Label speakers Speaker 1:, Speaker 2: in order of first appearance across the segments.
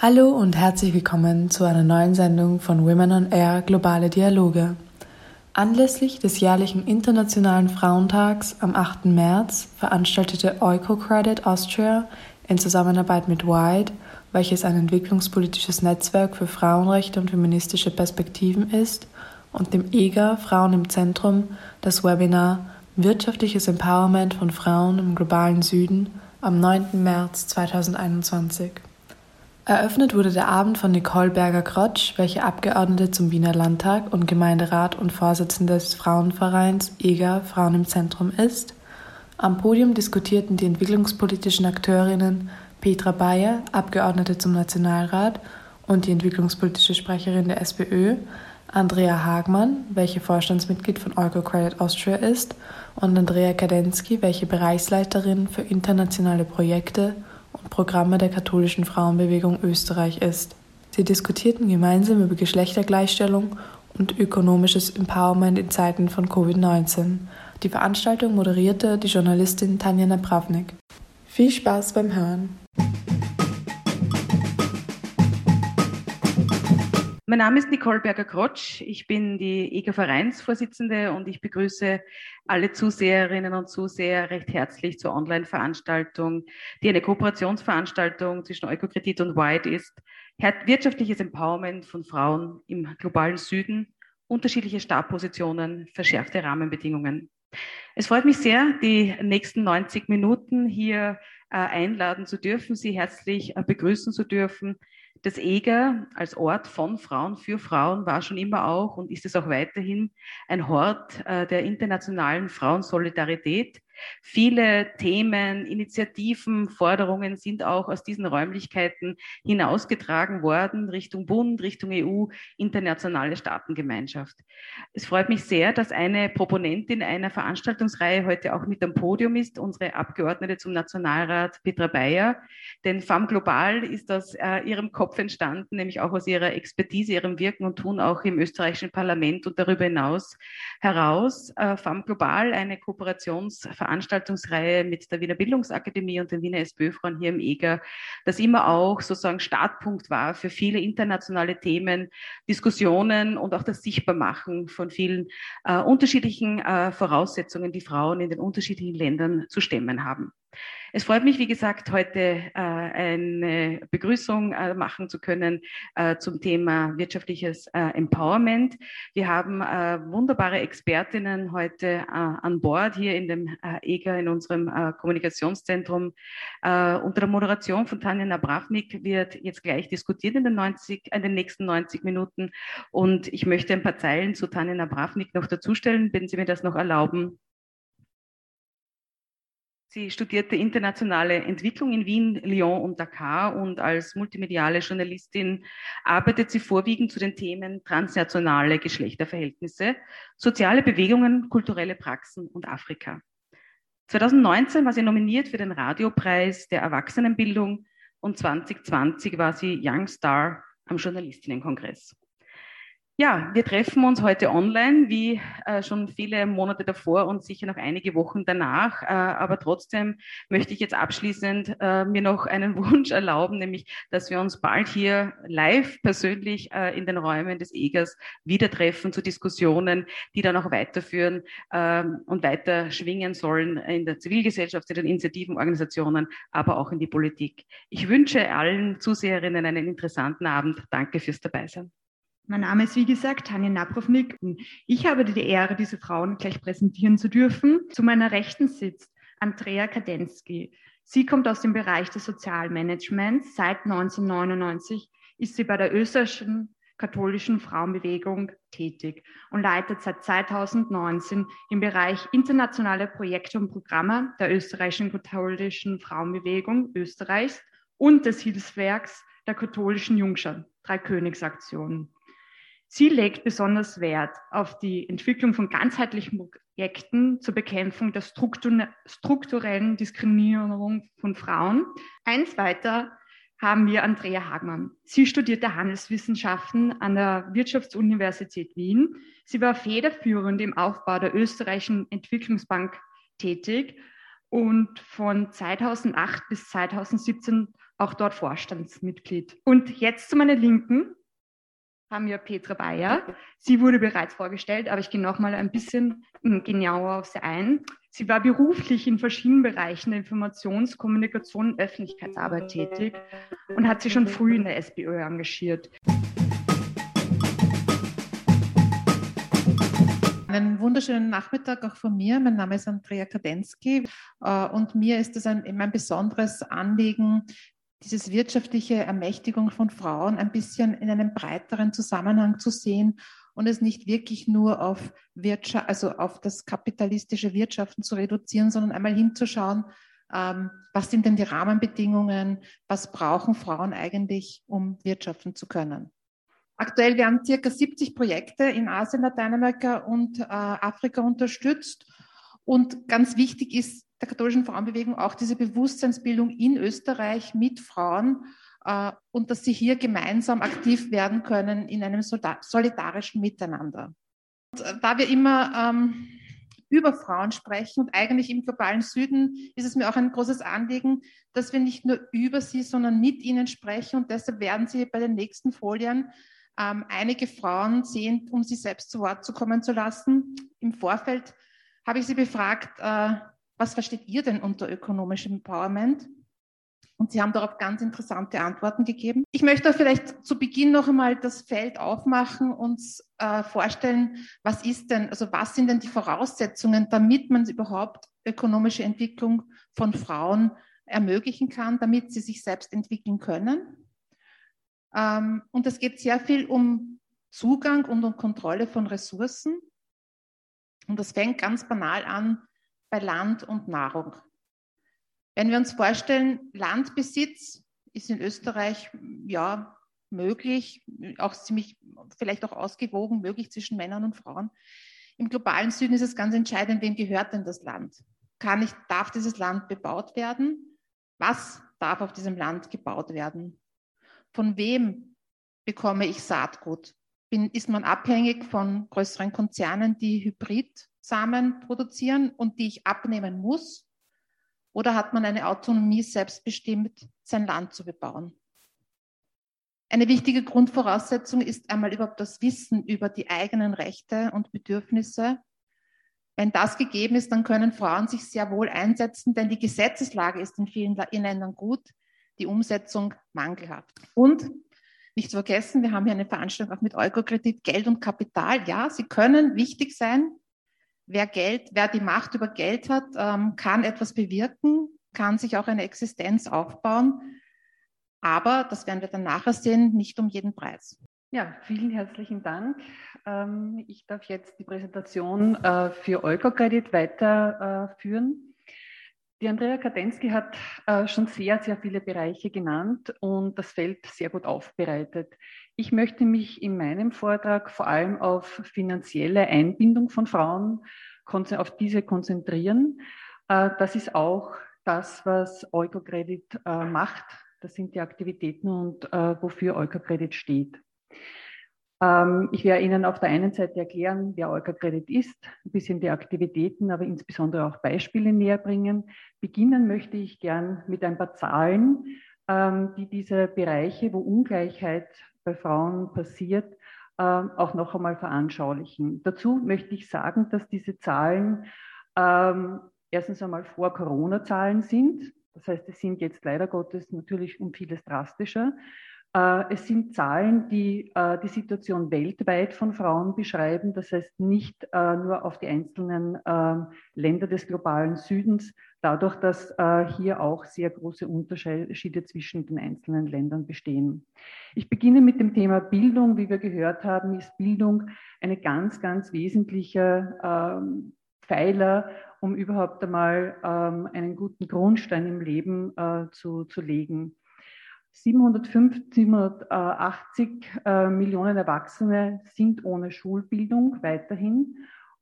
Speaker 1: Hallo und herzlich willkommen zu einer neuen Sendung von Women on Air Globale Dialoge. Anlässlich des jährlichen Internationalen Frauentags am 8. März veranstaltete EucoCredit Austria in Zusammenarbeit mit WIDE, welches ein entwicklungspolitisches Netzwerk für Frauenrechte und feministische Perspektiven ist, und dem EGA Frauen im Zentrum das Webinar Wirtschaftliches Empowerment von Frauen im globalen Süden am 9. März 2021. Eröffnet wurde der Abend von Nicole Berger-Krotsch, welche Abgeordnete zum Wiener Landtag und Gemeinderat und Vorsitzende des Frauenvereins EGA Frauen im Zentrum ist. Am Podium diskutierten die entwicklungspolitischen Akteurinnen Petra Bayer, Abgeordnete zum Nationalrat und die entwicklungspolitische Sprecherin der SPÖ, Andrea Hagmann, welche Vorstandsmitglied von EucoCredit Austria ist, und Andrea Kadensky, welche Bereichsleiterin für internationale Projekte und Programme der katholischen Frauenbewegung Österreich ist. Sie diskutierten gemeinsam über Geschlechtergleichstellung und ökonomisches Empowerment in Zeiten von Covid-19. Die Veranstaltung moderierte die Journalistin Tanja Napravnik. Viel Spaß beim Hören!
Speaker 2: Mein Name ist Nicole Berger-Krotsch. Ich bin die EGA-Vereinsvorsitzende und ich begrüße alle Zuseherinnen und Zuseher recht herzlich zur Online-Veranstaltung, die eine Kooperationsveranstaltung zwischen Eukokredit und White ist. Wirtschaftliches Empowerment von Frauen im globalen Süden, unterschiedliche Startpositionen, verschärfte Rahmenbedingungen. Es freut mich sehr, die nächsten 90 Minuten hier äh, einladen zu dürfen, Sie herzlich äh, begrüßen zu dürfen. Das EGA als Ort von Frauen für Frauen war schon immer auch und ist es auch weiterhin ein Hort äh, der internationalen Frauensolidarität. Viele Themen, Initiativen, Forderungen sind auch aus diesen Räumlichkeiten hinausgetragen worden Richtung Bund, Richtung EU, internationale Staatengemeinschaft. Es freut mich sehr, dass eine Proponentin einer Veranstaltungsreihe heute auch mit am Podium ist, unsere Abgeordnete zum Nationalrat Petra Bayer. Denn FAM Global ist aus äh, ihrem Kopf entstanden, nämlich auch aus ihrer Expertise, ihrem Wirken und Tun auch im österreichischen Parlament und darüber hinaus heraus. Äh, FAM Global, eine Kooperationsveranstaltung Veranstaltungsreihe mit der Wiener Bildungsakademie und den Wiener SPÖ-Frauen hier im EGA, das immer auch sozusagen Startpunkt war für viele internationale Themen, Diskussionen und auch das Sichtbarmachen von vielen äh, unterschiedlichen äh, Voraussetzungen, die Frauen in den unterschiedlichen Ländern zu stemmen haben. Es freut mich, wie gesagt, heute äh, eine Begrüßung äh, machen zu können äh, zum Thema wirtschaftliches Empowerment. Wir haben wunderbare Expertinnen heute an Bord hier in dem EGA, in unserem Kommunikationszentrum. unter der Moderation von Tanja Nabravnik wird jetzt gleich diskutiert in den, 90, in den nächsten 90 Minuten. Und ich möchte ein paar Zeilen zu Tanja Nabravnik noch dazustellen, wenn Sie mir das noch erlauben. Sie studierte internationale Entwicklung in Wien, Lyon und Dakar und als multimediale Journalistin arbeitet sie vorwiegend zu den Themen transnationale Geschlechterverhältnisse, soziale Bewegungen, kulturelle Praxen und Afrika. 2019 war sie nominiert für den Radiopreis der Erwachsenenbildung und 2020 war sie Young Star am Journalistinnenkongress. Ja, wir treffen uns heute online, wie äh, schon viele Monate davor und sicher noch einige Wochen danach. Äh, aber trotzdem möchte ich jetzt abschließend äh, mir noch einen Wunsch erlauben, nämlich, dass wir uns bald hier live persönlich äh, in den Räumen des EGAS wieder treffen zu Diskussionen, die dann auch weiterführen ähm, und weiter schwingen sollen in der Zivilgesellschaft, in den Initiativen, Organisationen, aber auch in die Politik. Ich wünsche allen Zuseherinnen einen interessanten Abend. Danke fürs Dabeisein.
Speaker 3: Mein Name ist, wie gesagt, Tanja Naprovnik. Ich habe die Ehre, diese Frauen gleich präsentieren zu dürfen. Zu meiner Rechten sitzt Andrea Kadensky. Sie kommt aus dem Bereich des Sozialmanagements. Seit 1999 ist sie bei der österreichischen katholischen Frauenbewegung tätig und leitet seit 2019 im Bereich internationale Projekte und Programme der österreichischen katholischen Frauenbewegung Österreichs und des Hilfswerks der katholischen Jungschar, Dreikönigsaktionen. Sie legt besonders Wert auf die Entwicklung von ganzheitlichen Projekten zur Bekämpfung der strukturellen Diskriminierung von Frauen. Eins weiter haben wir Andrea Hagmann. Sie studierte Handelswissenschaften an der Wirtschaftsuniversität Wien. Sie war federführend im Aufbau der österreichischen Entwicklungsbank tätig und von 2008 bis 2017 auch dort Vorstandsmitglied. Und jetzt zu meiner Linken haben wir Petra Bayer. Sie wurde bereits vorgestellt, aber ich gehe noch mal ein bisschen genauer auf sie ein. Sie war beruflich in verschiedenen Bereichen der Informations-, Kommunikation und Öffentlichkeitsarbeit tätig und hat sich schon früh in der SPÖ engagiert.
Speaker 4: Einen wunderschönen Nachmittag auch von mir. Mein Name ist Andrea Kadensky äh, und mir ist es ein, ein besonderes Anliegen, dieses wirtschaftliche Ermächtigung von Frauen ein bisschen in einem breiteren Zusammenhang zu sehen und es nicht wirklich nur auf Wirtschaft, also auf das kapitalistische Wirtschaften zu reduzieren, sondern einmal hinzuschauen, ähm, was sind denn die Rahmenbedingungen, was brauchen Frauen eigentlich, um wirtschaften zu können. Aktuell werden circa 70 Projekte in Asien, Lateinamerika und äh, Afrika unterstützt. Und ganz wichtig ist der katholischen Frauenbewegung auch diese Bewusstseinsbildung in Österreich mit Frauen äh, und dass sie hier gemeinsam aktiv werden können in einem solidarischen Miteinander. Und, äh, da wir immer ähm, über Frauen sprechen und eigentlich im globalen Süden ist es mir auch ein großes Anliegen, dass wir nicht nur über sie, sondern mit ihnen sprechen und deshalb werden Sie bei den nächsten Folien ähm, einige Frauen sehen, um sie selbst zu Wort zu kommen zu lassen. Im Vorfeld habe ich sie befragt, äh, was versteht ihr denn unter ökonomischem Empowerment? Und Sie haben darauf ganz interessante Antworten gegeben. Ich möchte vielleicht zu Beginn noch einmal das Feld aufmachen und äh, vorstellen, was ist denn, also was sind denn die Voraussetzungen, damit man überhaupt ökonomische Entwicklung von Frauen ermöglichen kann, damit sie sich selbst entwickeln können. Ähm, und es geht sehr viel um Zugang und um Kontrolle von Ressourcen. Und das fängt ganz banal an bei Land und Nahrung. Wenn wir uns vorstellen, Landbesitz ist in Österreich ja möglich, auch ziemlich, vielleicht auch ausgewogen möglich zwischen Männern und Frauen. Im globalen Süden ist es ganz entscheidend, wem gehört denn das Land? Kann ich, darf dieses Land bebaut werden? Was darf auf diesem Land gebaut werden? Von wem bekomme ich Saatgut? Bin, ist man abhängig von größeren Konzernen, die Hybridsamen produzieren und die ich abnehmen muss? Oder hat man eine Autonomie, selbstbestimmt sein Land zu bebauen? Eine wichtige Grundvoraussetzung ist einmal überhaupt das Wissen über die eigenen Rechte und Bedürfnisse. Wenn das gegeben ist, dann können Frauen sich sehr wohl einsetzen, denn die Gesetzeslage ist in vielen Ländern gut, die Umsetzung mangelhaft. Und nicht zu vergessen, wir haben hier eine Veranstaltung auch mit Eukokredit, Geld und Kapital. Ja, sie können wichtig sein. Wer Geld, wer die Macht über Geld hat, ähm, kann etwas bewirken, kann sich auch eine Existenz aufbauen. Aber, das werden wir dann nachher sehen, nicht um jeden Preis.
Speaker 5: Ja, vielen herzlichen Dank. Ähm, ich darf jetzt die Präsentation äh, für Eukokredit weiterführen. Die Andrea Kadensky hat äh, schon sehr, sehr viele Bereiche genannt und das Feld sehr gut aufbereitet. Ich möchte mich in meinem Vortrag vor allem auf finanzielle Einbindung von Frauen, auf diese konzentrieren. Äh, das ist auch das, was Eukocredit äh, macht. Das sind die Aktivitäten und äh, wofür Eukocredit steht. Ähm, ich werde Ihnen auf der einen Seite erklären, wer Euka-Credit ist, ein bisschen die Aktivitäten, aber insbesondere auch Beispiele näher bringen. Beginnen möchte ich gern mit ein paar Zahlen, ähm, die diese Bereiche, wo Ungleichheit bei Frauen passiert, ähm, auch noch einmal veranschaulichen. Dazu möchte ich sagen, dass diese Zahlen erstens einmal vor Corona-Zahlen sind. Das heißt, es sind jetzt leider Gottes natürlich um vieles drastischer. Äh, es sind Zahlen, die äh, die Situation weltweit von Frauen beschreiben, das heißt nicht äh, nur auf die einzelnen ähm, Länder des globalen Südens, dadurch, dass hier auch sehr große Unterschiede zwischen den einzelnen Ländern bestehen. Ich beginne mit dem Thema Bildung. Wie wir gehört haben, ist Bildung eine ganz, ganz wesentliche ähm, Pfeiler, um überhaupt einmal ähm, einen guten Grundstein im Leben zu, zu legen. 750, 780 äh, Millionen Erwachsene sind ohne Schulbildung weiterhin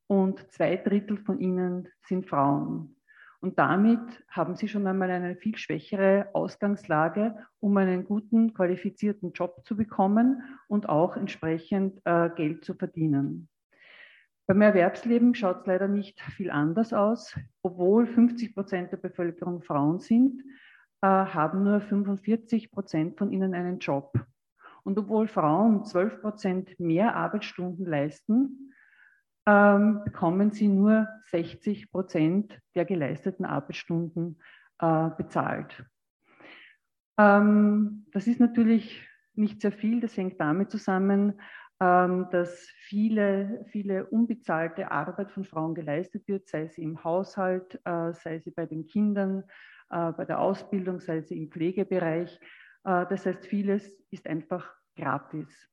Speaker 5: und zwei Drittel von ihnen sind Frauen. Und damit haben sie schon einmal eine viel schwächere Ausgangslage, um einen guten, qualifizierten Job zu bekommen und auch entsprechend äh, Geld zu verdienen. Beim Erwerbsleben schaut es leider nicht viel anders aus. Obwohl 50 Prozent der Bevölkerung Frauen sind, äh, haben nur 45 Prozent von ihnen einen Job. Und obwohl Frauen 12 Prozent mehr Arbeitsstunden leisten, ähm, bekommen sie nur 60 Prozent der geleisteten Arbeitsstunden äh, bezahlt. Ähm, das ist natürlich nicht sehr viel. Das hängt damit zusammen, ähm, dass viele, viele unbezahlte Arbeit von Frauen geleistet wird, sei sie im Haushalt, äh, sei sie bei den Kindern, bei der Ausbildung, sei es im Pflegebereich. Äh, das heißt, vieles ist einfach gratis.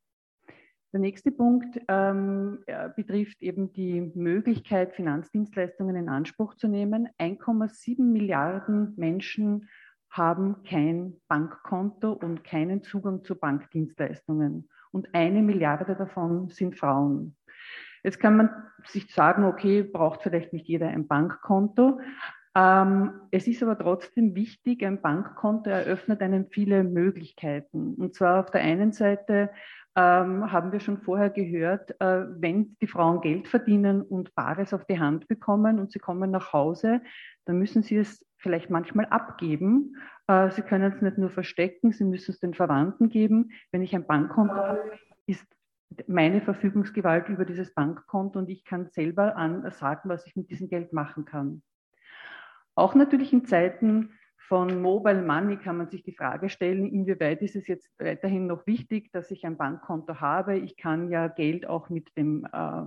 Speaker 5: Der nächste Punkt ähm, betrifft eben die Möglichkeit, Finanzdienstleistungen in Anspruch zu nehmen. 1,7 Milliarden Menschen haben kein Bankkonto und keinen Zugang zu Bankdienstleistungen. Und eine Milliarde davon sind Frauen. Jetzt kann man sich sagen, okay, braucht vielleicht nicht jeder ein Bankkonto, es ist aber trotzdem wichtig, ein Bankkonto eröffnet einem viele Möglichkeiten. Und zwar auf der einen Seite ähm, haben wir schon vorher gehört, äh, wenn die Frauen Geld verdienen und Bares auf die Hand bekommen und sie kommen nach Hause, dann müssen sie es vielleicht manchmal abgeben. Äh, sie können es nicht nur verstecken, sie müssen es den Verwandten geben. Wenn ich ein Bankkonto habe, ist meine Verfügungsgewalt über dieses Bankkonto und ich kann selber an sagen, was ich mit diesem Geld machen kann. Auch natürlich in Zeiten von Mobile Money kann man sich die Frage stellen, inwieweit ist es jetzt weiterhin noch wichtig, dass ich ein Bankkonto habe. Ich kann ja Geld auch mit dem, äh,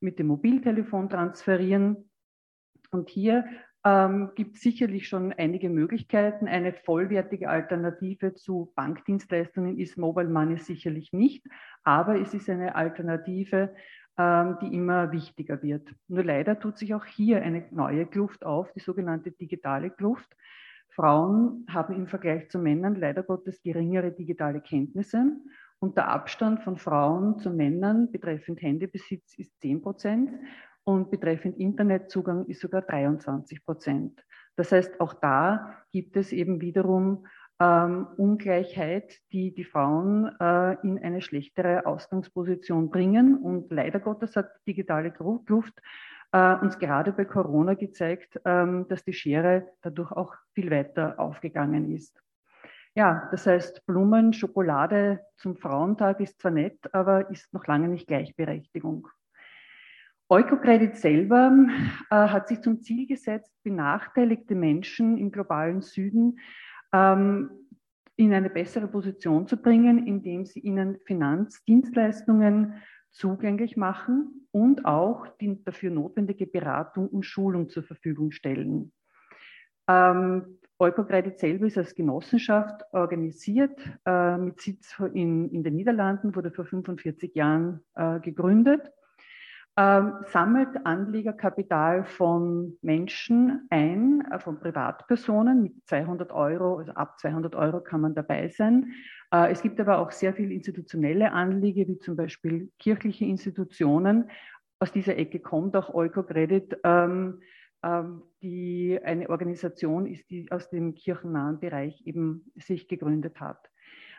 Speaker 5: mit dem Mobiltelefon transferieren. Und hier ähm, gibt es sicherlich schon einige Möglichkeiten. Eine vollwertige Alternative zu Bankdienstleistungen ist Mobile Money sicherlich nicht, aber es ist eine Alternative, die immer wichtiger wird. Nur leider tut sich auch hier eine neue Kluft auf, die sogenannte digitale Kluft. Frauen haben im Vergleich zu Männern leider Gottes geringere digitale Kenntnisse und der Abstand von Frauen zu Männern betreffend Handybesitz ist 10 Prozent und betreffend Internetzugang ist sogar 23 Prozent. Das heißt, auch da gibt es eben wiederum ähm, Ungleichheit, die die Frauen äh, in eine schlechtere Ausgangsposition bringen. Und leider Gottes hat die digitale Kluft äh, uns gerade bei Corona gezeigt, ähm, dass die Schere dadurch auch viel weiter aufgegangen ist. Ja, das heißt, Blumen, Schokolade zum Frauentag ist zwar nett, aber ist noch lange nicht Gleichberechtigung. Eukocredit selber äh, hat sich zum Ziel gesetzt, benachteiligte Menschen im globalen Süden ähm, in eine bessere Position zu bringen, indem sie ihnen Finanzdienstleistungen zugänglich machen und auch die dafür notwendige Beratung und Schulung zur Verfügung stellen. Ähm, Eukocredit selber ist als Genossenschaft organisiert, äh, mit Sitz in, in den Niederlanden, wurde vor 45 Jahren äh, gegründet ähm, sammelt Anlegerkapital von Menschen ein, äh, von Privatpersonen mit 200 Euro, also ab 200 Euro kann man dabei sein. Äh, es gibt aber auch sehr viele institutionelle Anleger, wie zum Beispiel kirchliche Institutionen. Aus dieser Ecke kommt auch Eukocredit, ähm, ähm, die eine Organisation ist, die aus dem kirchennahen Bereich eben sich gegründet hat.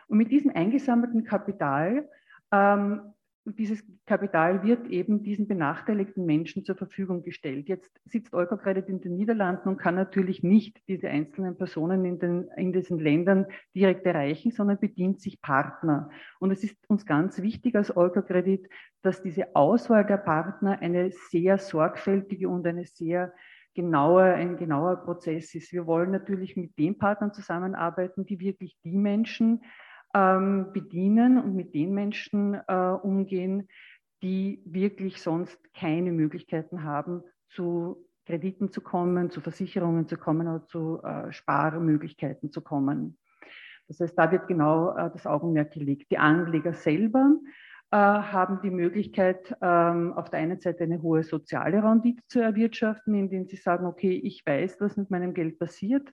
Speaker 5: Und mit diesem eingesammelten Kapital ähm, dieses Kapital wird eben diesen benachteiligten Menschen zur Verfügung gestellt. Jetzt sitzt Eukocredit in den Niederlanden und kann natürlich nicht diese einzelnen Personen in, den, in diesen Ländern direkt erreichen, sondern bedient sich Partner. Und es ist uns ganz wichtig als Eukocredit, dass diese Auswahl der Partner eine sehr sorgfältige und eine sehr genaue, ein genauer Prozess ist. Wir wollen natürlich mit den Partnern zusammenarbeiten, die wirklich die Menschen bedienen und mit den Menschen äh, umgehen, die wirklich sonst keine Möglichkeiten haben, zu Krediten zu kommen, zu Versicherungen zu kommen oder zu äh, Sparmöglichkeiten zu kommen. Das heißt, da wird genau äh, das Augenmerk gelegt. Die Anleger selber haben die Möglichkeit, ähm, auf der einen Seite eine hohe soziale Rendite zu erwirtschaften, indem sie sagen, okay, ich weiß, was mit meinem Geld passiert.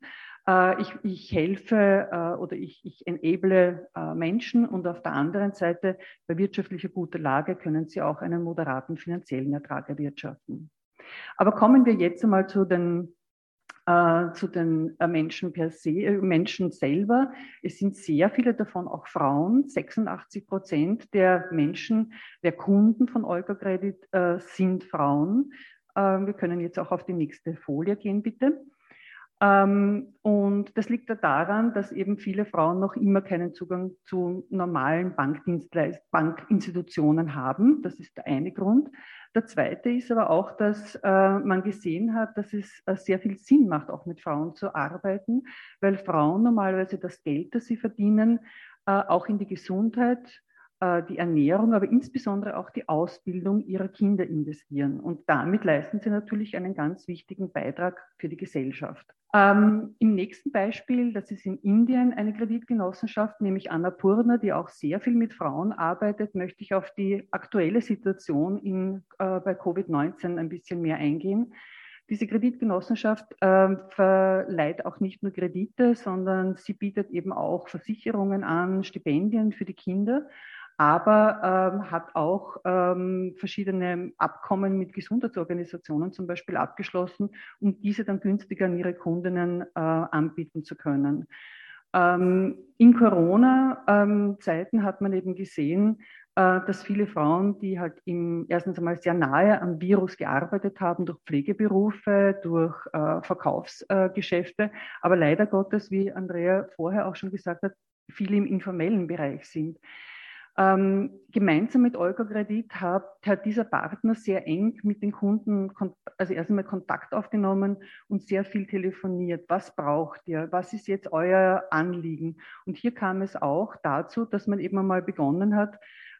Speaker 5: Äh, ich, ich, helfe äh, oder ich, ich enable äh, Menschen und auf der anderen Seite bei wirtschaftlicher guter Lage können sie auch einen moderaten finanziellen Ertrag erwirtschaften. Aber kommen wir jetzt einmal zu den äh, zu den äh, Menschen per se, äh, Menschen selber. Es sind sehr viele davon auch Frauen. 86 Prozent der Menschen, der Kunden von Olga Credit sind Frauen. Äh, wir können jetzt auch auf die nächste Folie gehen, bitte. Ähm, und das liegt ja daran, dass eben viele Frauen noch immer keinen Zugang zu normalen Bankinstitutionen haben. Das ist der eine Grund. Der zweite ist aber auch, dass äh, man gesehen hat, dass es äh, sehr viel Sinn macht, auch mit Frauen zu arbeiten, weil Frauen normalerweise das Geld, das sie verdienen, äh, auch in die Gesundheit, die Ernährung, aber insbesondere auch die Ausbildung ihrer Kinder investieren. Und damit leisten sie natürlich einen ganz wichtigen Beitrag für die Gesellschaft. Ähm, Im nächsten Beispiel, das ist in Indien eine Kreditgenossenschaft, nämlich Annapurna, die auch sehr viel mit Frauen arbeitet, möchte ich auf die aktuelle Situation in, äh, bei Covid-19 ein bisschen mehr eingehen. Diese Kreditgenossenschaft äh, verleiht auch nicht nur Kredite, sondern sie bietet eben auch Versicherungen an, Stipendien für die Kinder aber ähm, hat auch ähm, verschiedene Abkommen mit Gesundheitsorganisationen zum Beispiel abgeschlossen, um diese dann günstiger an ihre Kundinnen äh, anbieten zu können. Ähm, in Corona-Zeiten ähm, hat man eben gesehen, äh, dass viele Frauen, die halt im, erstens einmal sehr nahe am Virus gearbeitet haben, durch Pflegeberufe, durch äh, Verkaufsgeschäfte, aber leider Gottes, wie Andrea vorher auch schon gesagt hat, viele im informellen Bereich sind. Ähm, gemeinsam mit Olga Kredit hat, hat, dieser Partner sehr eng mit den Kunden, also erst einmal Kontakt aufgenommen und sehr viel telefoniert. Was braucht ihr? Was ist jetzt euer Anliegen? Und hier kam es auch dazu, dass man eben einmal begonnen hat,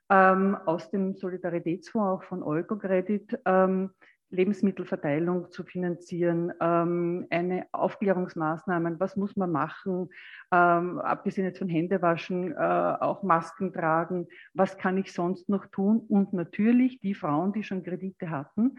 Speaker 5: ähm, aus dem Solidaritätsfonds auch von Olga Credit ähm, Lebensmittelverteilung zu finanzieren, ähm, eine Aufklärungsmaßnahmen, was muss man machen, ähm, abgesehen jetzt von Händewaschen, äh, auch Masken tragen, was kann ich sonst noch tun und natürlich die Frauen, die schon Kredite hatten,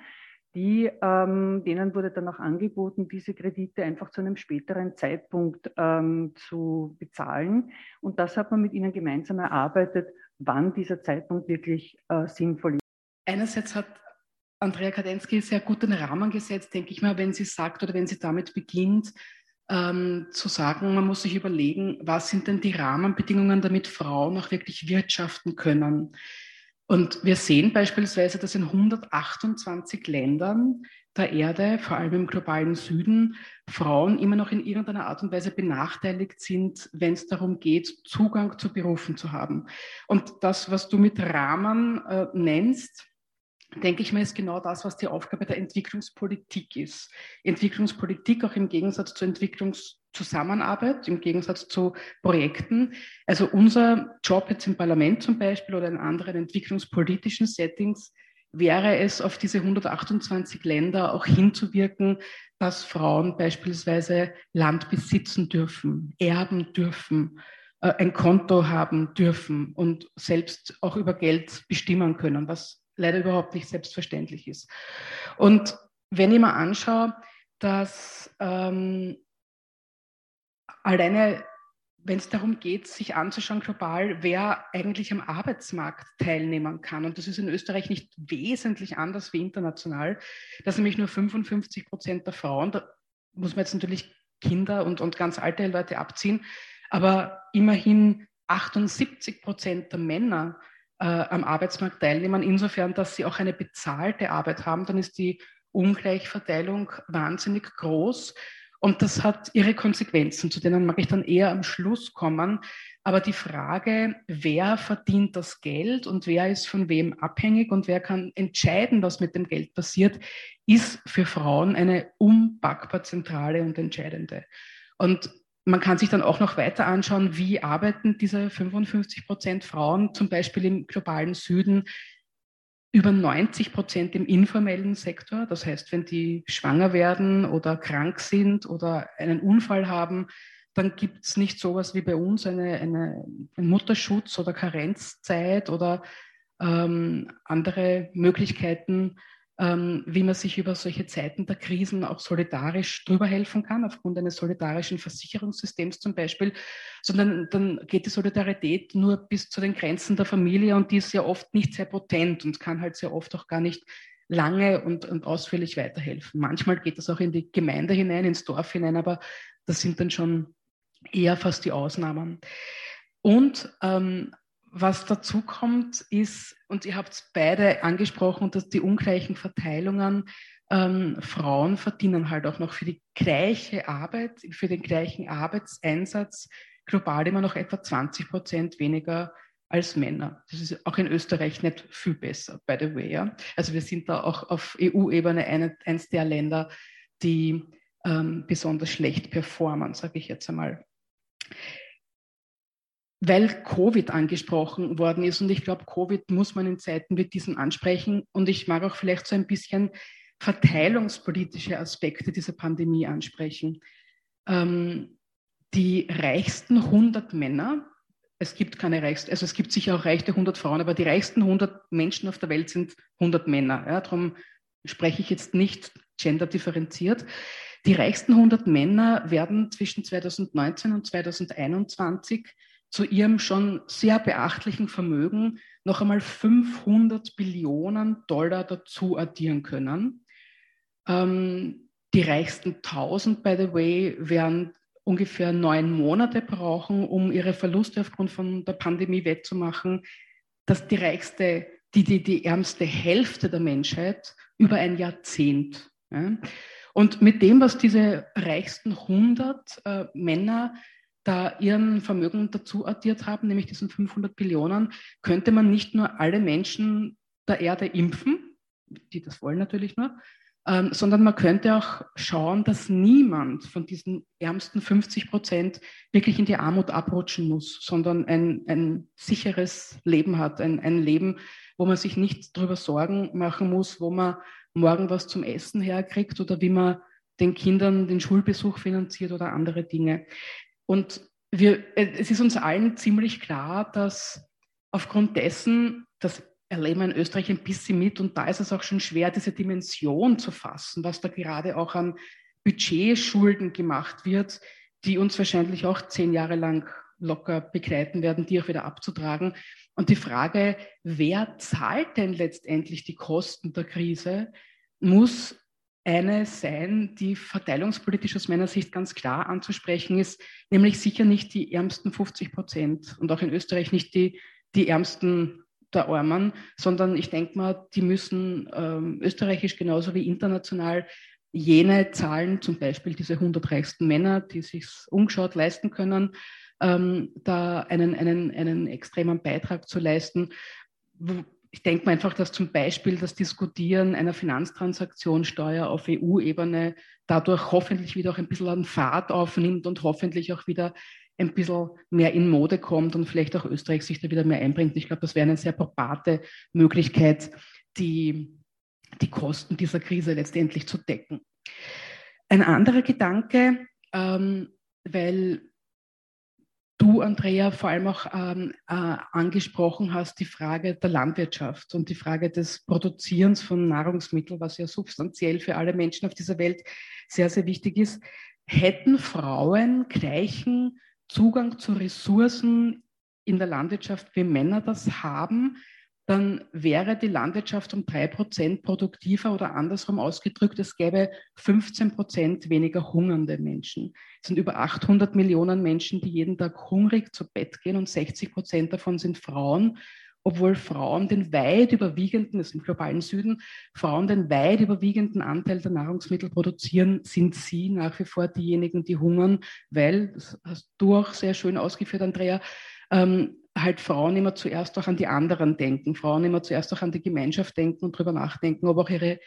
Speaker 5: die, ähm, denen wurde dann auch angeboten, diese Kredite einfach zu einem späteren Zeitpunkt ähm, zu bezahlen. Und das hat man mit ihnen gemeinsam erarbeitet, wann dieser Zeitpunkt wirklich äh, sinnvoll ist.
Speaker 6: Einerseits hat Andrea Kadensky sehr gut den Rahmen gesetzt, denke ich mal, wenn sie sagt oder wenn sie damit beginnt, ähm, zu sagen, man muss sich überlegen, was sind denn die Rahmenbedingungen, damit Frauen auch wirklich wirtschaften können. Und wir sehen beispielsweise, dass in 128 Ländern der Erde, vor allem im globalen Süden, Frauen immer noch in irgendeiner Art und Weise benachteiligt sind, wenn es darum geht, Zugang zu Berufen zu haben. Und das, was du mit Rahmen äh, nennst, denke ich mir, ist genau das, was die Aufgabe der Entwicklungspolitik ist. Entwicklungspolitik auch im Gegensatz zur Entwicklungszusammenarbeit, im Gegensatz zu Projekten. Also unser Job jetzt im Parlament zum Beispiel oder in anderen entwicklungspolitischen Settings wäre es, auf diese 128 Länder auch hinzuwirken, dass Frauen beispielsweise Land besitzen dürfen, erben dürfen, äh, ein Konto haben dürfen und selbst auch über Geld bestimmen können, was leider überhaupt nicht selbstverständlich ist. Und wenn ich mir anschaue, dass ähm, alleine, wenn es darum geht, sich anzuschauen global, wer eigentlich am Arbeitsmarkt teilnehmen kann, und das ist in Österreich nicht wesentlich anders wie international, dass nämlich nur 55 Prozent der Frauen, da muss man jetzt natürlich Kinder und, und ganz alte Leute abziehen, aber immerhin 78 Prozent der Männer äh, am Arbeitsmarkt teilnehmen, insofern, dass sie auch eine bezahlte Arbeit haben, dann ist die Ungleichverteilung wahnsinnig groß. Und das hat ihre Konsequenzen, zu denen mag ich dann eher am Schluss kommen. Aber die Frage, wer verdient das Geld und wer ist von wem abhängig und wer kann entscheiden, was mit dem Geld passiert, ist für Frauen eine unpackbar zentrale und entscheidende. Und man kann sich dann auch noch weiter anschauen, wie arbeiten diese 55 Prozent Frauen zum Beispiel im globalen Süden über 90 Prozent im informellen Sektor. Das heißt, wenn die schwanger werden oder krank sind oder einen Unfall haben, dann gibt es nicht sowas wie bei uns eine, eine, einen Mutterschutz oder Karenzzeit oder ähm, andere Möglichkeiten, wie man sich über solche Zeiten der Krisen auch solidarisch drüber helfen kann, aufgrund eines solidarischen Versicherungssystems zum Beispiel, sondern dann geht die Solidarität nur bis zu den Grenzen der Familie und die ist ja oft nicht sehr potent und kann halt sehr oft auch gar nicht lange und, und ausführlich weiterhelfen. Manchmal geht das auch in die Gemeinde hinein, ins Dorf hinein, aber das sind dann schon eher fast die Ausnahmen. Und ähm, was dazu kommt, ist, und ihr habt es beide angesprochen, dass die ungleichen Verteilungen, ähm, Frauen verdienen halt auch noch für die gleiche Arbeit, für den gleichen Arbeitseinsatz global immer noch etwa 20 Prozent weniger als Männer. Das ist auch in Österreich nicht viel besser, by the way. Ja? Also wir sind da auch auf EU-Ebene eines der Länder, die ähm, besonders schlecht performen, sage ich jetzt einmal weil Covid angesprochen worden ist. Und ich glaube, Covid muss man in Zeiten wie diesen ansprechen. Und ich mag auch vielleicht so ein bisschen verteilungspolitische Aspekte dieser Pandemie ansprechen. Ähm, die reichsten 100 Männer, es gibt keine reichsten, also es gibt sicher auch reichte 100 Frauen, aber die reichsten 100 Menschen auf der Welt sind 100 Männer. Ja, darum spreche ich jetzt nicht genderdifferenziert. Die reichsten 100 Männer werden zwischen 2019 und 2021 zu ihrem schon sehr beachtlichen Vermögen noch einmal 500 Billionen Dollar dazu addieren können. Ähm, die reichsten 1000, by the way, werden ungefähr neun Monate brauchen, um ihre Verluste aufgrund von der Pandemie wettzumachen. Dass die reichste, die, die, die ärmste Hälfte der Menschheit über ein Jahrzehnt. Ja. Und mit dem, was diese reichsten 100 äh, Männer da ihren Vermögen dazu addiert haben, nämlich diesen 500 Billionen, könnte man nicht nur alle Menschen der Erde impfen, die das wollen natürlich nur, ähm, sondern man könnte auch schauen, dass niemand von diesen ärmsten 50 Prozent wirklich in die Armut abrutschen muss, sondern ein, ein sicheres Leben hat, ein, ein Leben, wo man sich nicht darüber Sorgen machen muss, wo man morgen was zum Essen herkriegt oder wie man den Kindern den Schulbesuch finanziert oder andere Dinge. Und wir, äh, es ist uns allen ziemlich klar, dass aufgrund dessen, das erleben wir in Österreich ein bisschen mit und da ist es auch schon schwer, diese Dimension zu fassen, was da gerade auch an Budgetschulden gemacht wird, die uns wahrscheinlich auch zehn Jahre lang locker begleiten werden, die auch wieder abzutragen. Und die Frage, wer zahlt denn letztendlich die Kosten der Krise, muss eine sein, die verteilungspolitisch aus meiner Sicht ganz klar anzusprechen ist, nämlich sicher nicht die ärmsten 50 Prozent und auch in Österreich nicht die, die ärmsten der Armen, sondern ich denke mal, die müssen ähm, österreichisch genauso wie international jene Zahlen, zum Beispiel diese 100 reichsten Männer, die sich umgeschaut leisten können, ähm, da einen, einen, einen extremen Beitrag zu leisten ich denke mir einfach, dass zum Beispiel das Diskutieren einer Finanztransaktionssteuer auf EU-Ebene dadurch hoffentlich wieder auch ein bisschen an Fahrt aufnimmt und hoffentlich auch wieder ein bisschen mehr in Mode kommt und vielleicht auch Österreich sich da wieder mehr einbringt. Ich glaube, das wäre eine sehr probate Möglichkeit, die, die Kosten dieser Krise letztendlich zu decken. Ein anderer Gedanke, ähm, weil du, Andrea, vor allem auch ähm, äh, angesprochen hast, die Frage der Landwirtschaft und die Frage des Produzierens von Nahrungsmitteln, was ja substanziell für alle Menschen auf dieser Welt sehr, sehr wichtig ist. Hätten Frauen gleichen Zugang zu Ressourcen in der Landwirtschaft wie Männer das haben, dann wäre die Landwirtschaft um drei Prozent produktiver oder andersrum ausgedrückt, es gäbe 15 Prozent weniger hungernde Menschen. Es sind über 800 Millionen Menschen, die jeden Tag hungrig zu Bett gehen und 60 Prozent davon sind Frauen, obwohl Frauen den weit überwiegenden, das ist im globalen Süden, Frauen den weit überwiegenden Anteil der Nahrungsmittel produzieren, sind sie nach wie vor diejenigen, die hungern, weil, das hast du auch sehr schön ausgeführt, Andrea, ähm, halt Frauen immer zuerst auch an die anderen denken, Frauen immer zuerst auch an die Gemeinschaft denken und darüber nachdenken, ob auch ihre,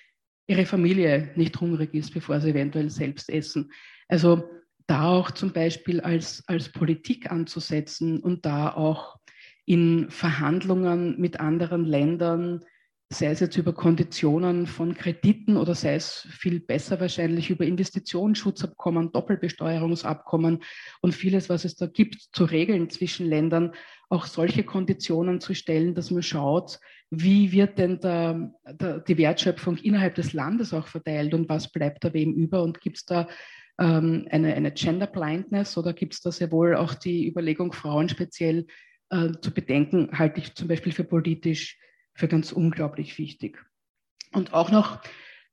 Speaker 6: ihre Familie nicht hungrig ist, bevor sie eventuell selbst essen. Also da auch zum Beispiel als, als Politik anzusetzen und da auch in Verhandlungen mit anderen Ländern sei es jetzt über Konditionen von Krediten oder sei es viel besser wahrscheinlich über Investitionsschutzabkommen, Doppelbesteuerungsabkommen und vieles, was es da gibt, zu regeln zwischen Ländern, auch solche Konditionen zu stellen, dass man schaut, wie wird denn der, der, die Wertschöpfung innerhalb des Landes auch verteilt und was bleibt da wem über und gibt es da ähm, eine, eine Gender Blindness oder gibt es da sehr wohl auch die Überlegung, Frauen speziell äh, zu bedenken, halte ich zum Beispiel für politisch für ganz unglaublich wichtig. Und auch noch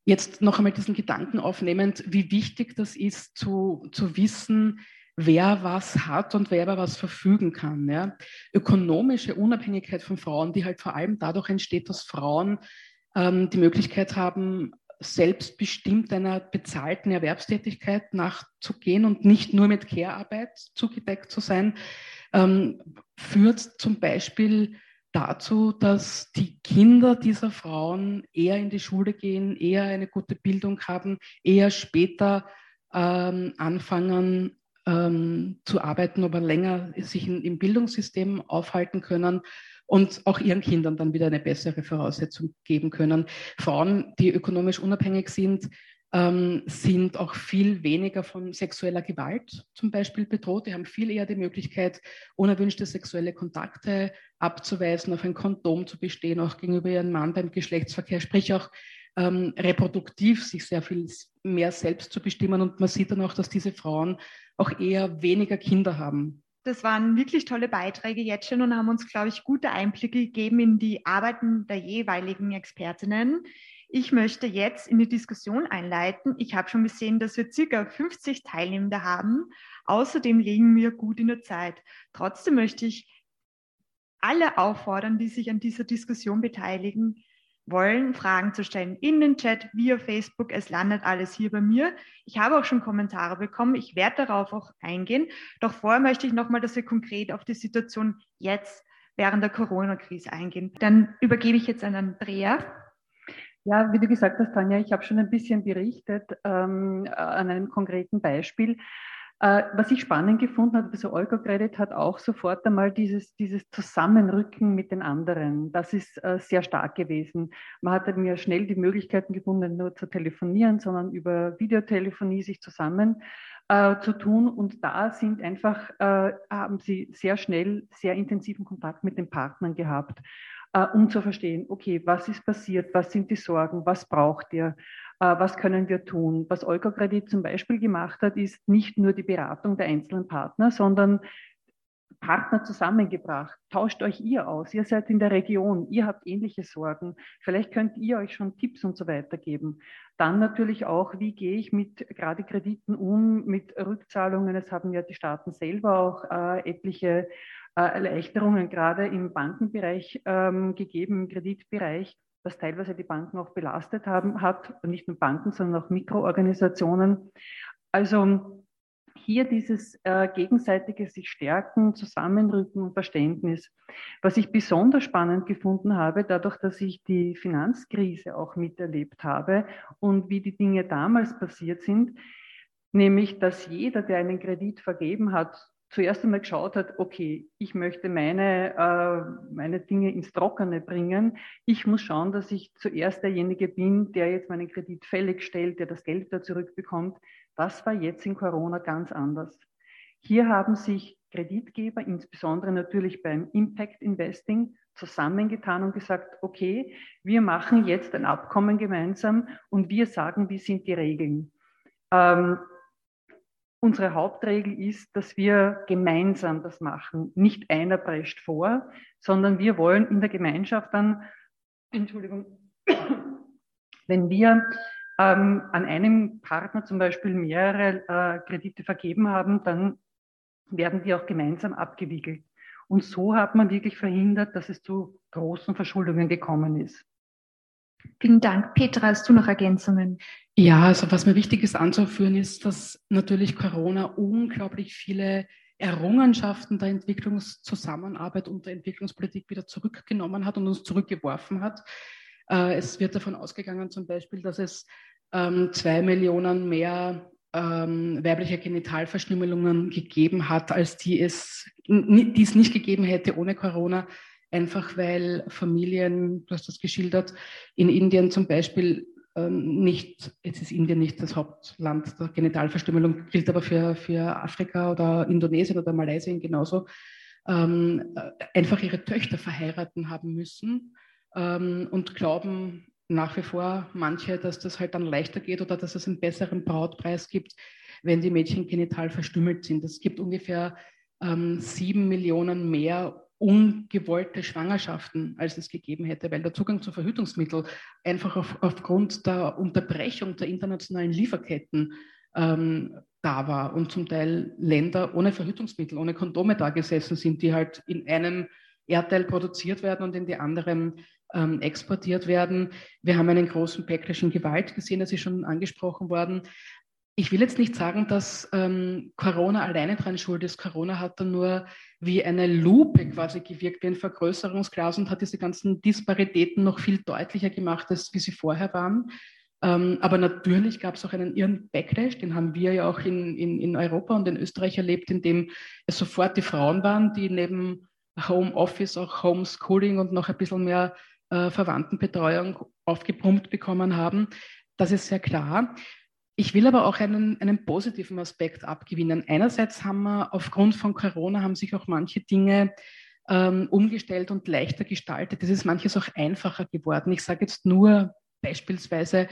Speaker 6: jetzt noch einmal diesen Gedanken aufnehmend, wie wichtig das ist zu, zu wissen, wer was hat und wer über was verfügen kann. Ja. Ökonomische Unabhängigkeit von Frauen, die halt vor allem dadurch entsteht, dass Frauen ähm, die Möglichkeit haben, selbstbestimmt einer bezahlten Erwerbstätigkeit nachzugehen und nicht nur mit Care-Arbeit zugedeckt zu sein, ähm, führt zum Beispiel dazu, dass die Kinder dieser Frauen eher in die Schule gehen, eher eine gute Bildung haben, eher später ähm, anfangen ähm, zu arbeiten, aber länger sich in, im Bildungssystem aufhalten können und auch ihren Kindern dann wieder eine bessere Voraussetzung geben können. Frauen, die ökonomisch unabhängig sind, ähm, sind auch viel weniger von sexueller Gewalt zum Beispiel bedroht. Die haben viel eher die Möglichkeit, unerwünschte sexuelle Kontakte abzuweisen, auf ein Kondom zu bestehen, auch gegenüber ihrem Mann beim Geschlechtsverkehr, sprich auch ähm, reproduktiv sich sehr viel mehr selbst zu bestimmen. Und man sieht dann auch, dass diese Frauen auch eher weniger Kinder haben.
Speaker 3: Das waren wirklich tolle Beiträge jetzt schon und haben uns, glaube ich, gute Einblicke gegeben in die Arbeiten der jeweiligen Expertinnen. Ich möchte jetzt in die Diskussion einleiten. Ich habe schon gesehen, dass wir circa 50 Teilnehmende haben. Außerdem liegen wir gut in der Zeit. Trotzdem möchte ich alle auffordern, die sich an dieser Diskussion beteiligen wollen, Fragen zu stellen in den Chat via Facebook. Es landet alles hier bei mir. Ich habe auch schon Kommentare bekommen. Ich werde darauf auch eingehen. Doch vorher möchte ich nochmal, dass wir konkret auf die Situation jetzt während der Corona-Krise eingehen. Dann übergebe ich jetzt an Andrea.
Speaker 5: Ja, wie du gesagt hast, Tanja, ich habe schon ein bisschen berichtet ähm, an einem konkreten Beispiel. Äh, was ich spannend gefunden habe, also Olga Credit hat auch sofort einmal dieses, dieses Zusammenrücken mit den anderen. Das ist äh, sehr stark gewesen. Man hatte mir schnell die Möglichkeiten gefunden, nur zu telefonieren, sondern über Videotelefonie sich zusammen äh, zu tun. Und da sind einfach, äh, haben sie sehr schnell sehr intensiven Kontakt mit den Partnern gehabt äh, um zu verstehen, okay, was ist passiert, was sind die Sorgen, was braucht ihr, was können wir tun. Was Olga Kredit zum Beispiel gemacht hat, ist nicht nur die Beratung der einzelnen Partner, sondern Partner zusammengebracht. Tauscht euch ihr aus. Ihr seid in der Region. Ihr habt ähnliche Sorgen. Vielleicht könnt ihr euch schon Tipps und so weiter geben. Dann natürlich auch, wie gehe ich mit gerade Krediten um, mit Rückzahlungen. Es haben ja die Staaten selber auch äh, etliche äh, Erleichterungen gerade im Bankenbereich ähm, gegeben, im Kreditbereich, was teilweise die Banken auch belastet haben, hat, nicht nur Banken, sondern auch Mikroorganisationen. Also hier dieses äh, gegenseitige sich stärken, Zusammenrücken und Verständnis. Was ich besonders spannend gefunden habe, dadurch, dass ich die Finanzkrise auch miterlebt habe und wie die Dinge damals passiert sind, nämlich dass jeder, der einen Kredit vergeben hat, zuerst einmal geschaut hat, okay, ich möchte meine, äh, meine Dinge ins Trockene bringen. Ich muss schauen, dass ich zuerst derjenige bin, der jetzt meinen Kredit fällig stellt, der das Geld wieder zurückbekommt. Das war jetzt in Corona ganz anders. Hier haben sich Kreditgeber, insbesondere natürlich beim Impact Investing, zusammengetan und gesagt, okay, wir machen jetzt ein Abkommen gemeinsam und wir sagen, wie sind die Regeln. Ähm, unsere Hauptregel ist, dass wir gemeinsam das machen. Nicht einer prescht vor, sondern wir wollen in der Gemeinschaft dann, Entschuldigung, wenn wir ähm, an einem Partner zum Beispiel mehrere äh, Kredite vergeben haben, dann werden die auch gemeinsam abgewickelt. Und so hat man wirklich verhindert, dass es zu großen Verschuldungen gekommen ist.
Speaker 3: Vielen Dank. Petra, hast du noch Ergänzungen?
Speaker 6: Ja, also was mir wichtig ist anzuführen, ist, dass natürlich Corona unglaublich viele Errungenschaften der Entwicklungszusammenarbeit und der Entwicklungspolitik wieder zurückgenommen hat und uns zurückgeworfen hat. Äh, es wird davon ausgegangen zum Beispiel, dass es ähm, zwei Millionen mehr ähm, weibliche Genitalverstümmelungen gegeben hat, als die es, die es nicht gegeben hätte ohne Corona. Einfach weil Familien, du hast das geschildert, in Indien zum Beispiel ähm, nicht, jetzt ist Indien nicht das Hauptland der Genitalverstümmelung, gilt aber für, für Afrika oder Indonesien oder Malaysia genauso, ähm, einfach ihre Töchter verheiraten haben müssen ähm, und glauben nach wie vor manche, dass das halt dann leichter geht oder dass es einen besseren Brautpreis gibt, wenn die Mädchen genital verstümmelt sind. Es gibt ungefähr ähm, sieben Millionen mehr ungewollte Schwangerschaften, als es gegeben hätte, weil der Zugang zu Verhütungsmitteln einfach auf, aufgrund der Unterbrechung der internationalen Lieferketten ähm, da war und zum Teil Länder ohne Verhütungsmittel, ohne Kondome da gesessen sind, die halt in einem Erdteil produziert werden und in die anderen ähm, exportiert werden. Wir haben einen großen Backlash in Gewalt gesehen, das ist schon angesprochen worden. Ich will jetzt nicht sagen, dass ähm, Corona alleine dran schuld ist. Corona hat dann nur wie eine Lupe quasi gewirkt, wie ein Vergrößerungsglas und hat diese ganzen Disparitäten noch viel deutlicher gemacht, als wie sie vorher waren. Ähm, aber natürlich gab es auch einen irren Backlash, den haben wir ja auch in, in, in Europa und in Österreich erlebt, in dem es sofort die Frauen waren, die neben Homeoffice auch Homeschooling und noch ein bisschen mehr äh, Verwandtenbetreuung aufgepumpt bekommen haben. Das ist sehr klar. Ich will aber auch einen, einen positiven Aspekt abgewinnen. Einerseits haben wir aufgrund von Corona haben sich auch manche Dinge ähm, umgestellt und leichter gestaltet. Es ist manches auch einfacher geworden. Ich sage jetzt nur beispielsweise,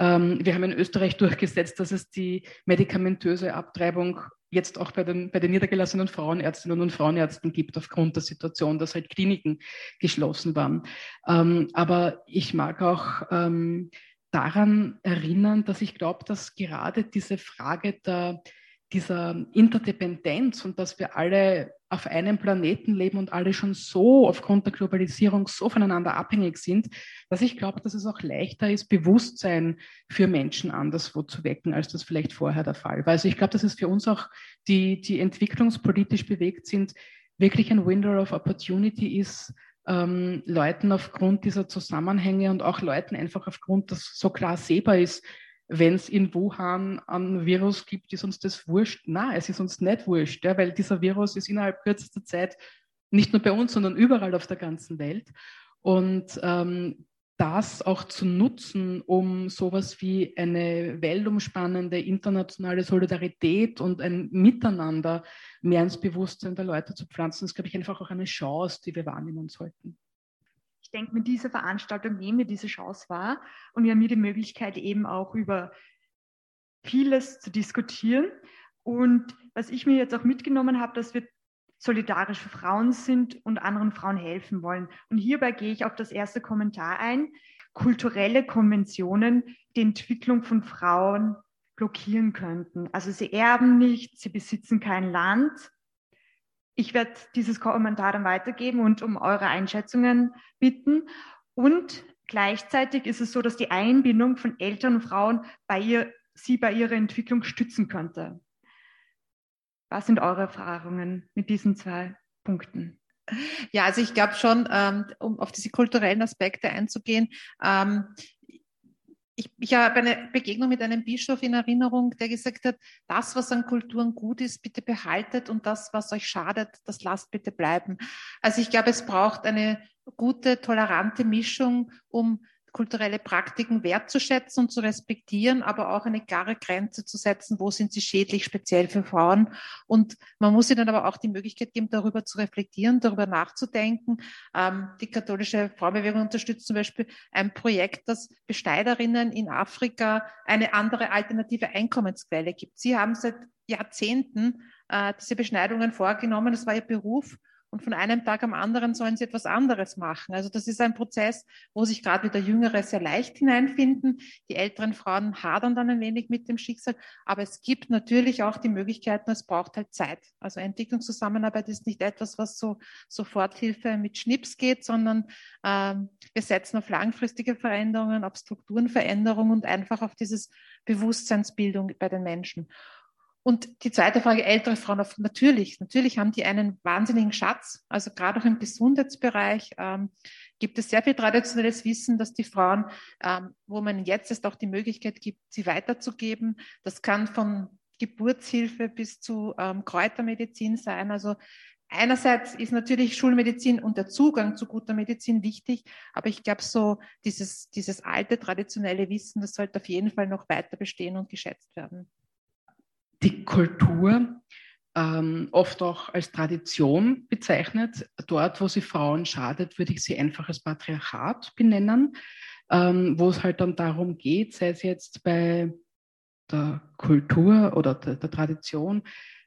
Speaker 6: ähm, wir haben in Österreich durchgesetzt, dass es die medikamentöse Abtreibung jetzt auch bei den, bei den niedergelassenen Frauenärztinnen und Frauenärzten gibt, aufgrund der Situation, dass halt Kliniken geschlossen waren. Ähm, aber ich mag auch ähm, daran erinnern, dass ich glaube, dass gerade diese Frage der, dieser Interdependenz und dass wir alle auf einem Planeten leben und alle schon so aufgrund der Globalisierung so voneinander abhängig sind, dass ich glaube, dass es auch leichter ist, Bewusstsein für Menschen anderswo zu wecken, als das vielleicht vorher der Fall war. Also ich glaube, dass es für uns auch, die, die entwicklungspolitisch bewegt sind, wirklich ein Window of Opportunity ist, ähm, Leuten aufgrund dieser Zusammenhänge und auch Leuten einfach aufgrund, dass so klar sehbar ist, wenn es in Wuhan ein Virus gibt, ist uns das wurscht. Nein, es ist uns nicht wurscht, ja, weil dieser Virus ist innerhalb kürzester Zeit nicht nur bei uns, sondern überall auf der ganzen Welt. Und ähm, das auch zu nutzen, um sowas wie eine weltumspannende internationale Solidarität und ein Miteinander mehr ins Bewusstsein der Leute zu pflanzen, ist, glaube ich, einfach auch eine Chance, die wir wahrnehmen sollten.
Speaker 3: Ich denke, mit dieser Veranstaltung nehmen wir diese Chance wahr und wir haben hier die Möglichkeit, eben auch über vieles zu diskutieren. Und was ich mir jetzt auch mitgenommen habe, dass wir solidarisch für Frauen sind und anderen Frauen helfen wollen. Und hierbei gehe ich auf das erste Kommentar ein. Kulturelle Konventionen die Entwicklung von Frauen blockieren könnten. Also sie erben nicht, sie besitzen kein Land. Ich werde dieses Kommentar dann weitergeben und um eure Einschätzungen bitten. Und gleichzeitig ist es so, dass die Einbindung von Eltern und Frauen bei ihr, sie bei ihrer Entwicklung stützen könnte. Was sind eure Erfahrungen mit diesen zwei Punkten?
Speaker 4: Ja, also ich glaube schon, ähm, um auf diese kulturellen Aspekte einzugehen, ähm, ich, ich habe eine Begegnung mit einem Bischof in Erinnerung, der gesagt hat, das, was an Kulturen gut ist, bitte behaltet und das, was euch schadet, das lasst bitte bleiben. Also ich glaube, es braucht eine gute, tolerante Mischung, um kulturelle Praktiken wertzuschätzen und zu respektieren, aber auch eine klare Grenze zu setzen, wo sind sie schädlich, speziell für Frauen. Und man muss ihnen aber auch die Möglichkeit geben, darüber zu reflektieren, darüber nachzudenken. Ähm, die katholische Frauenbewegung unterstützt zum Beispiel ein Projekt, das Beschneiderinnen in Afrika eine andere alternative Einkommensquelle gibt. Sie haben seit Jahrzehnten äh, diese Beschneidungen vorgenommen. Das war ihr Beruf und von einem Tag am anderen sollen sie etwas anderes machen. Also das ist ein Prozess, wo sich gerade wieder Jüngere sehr leicht hineinfinden. Die älteren Frauen hadern dann ein wenig mit dem Schicksal. Aber es gibt natürlich auch die Möglichkeiten, es braucht halt Zeit. Also Entwicklungszusammenarbeit ist nicht etwas, was so Soforthilfe mit Schnips geht, sondern ähm, wir setzen auf langfristige Veränderungen, auf Strukturenveränderungen und einfach auf dieses Bewusstseinsbildung bei den Menschen. Und die zweite Frage, ältere Frauen, natürlich, natürlich haben die einen wahnsinnigen Schatz, also gerade auch im Gesundheitsbereich. Ähm, gibt es sehr viel traditionelles Wissen, dass die Frauen, ähm, wo man jetzt ist, auch die Möglichkeit gibt, sie weiterzugeben. Das kann von Geburtshilfe bis zu ähm, Kräutermedizin sein. Also einerseits ist natürlich Schulmedizin und der Zugang zu guter Medizin wichtig, aber ich glaube, so dieses, dieses alte traditionelle Wissen, das sollte auf jeden Fall noch weiter bestehen und geschätzt werden.
Speaker 6: Die Kultur, ähm, oft auch als Tradition bezeichnet. Dort, wo sie Frauen schadet, würde ich sie einfach als Patriarchat benennen, ähm, wo es halt dann darum geht, sei es jetzt bei der Kultur oder der, der Tradition,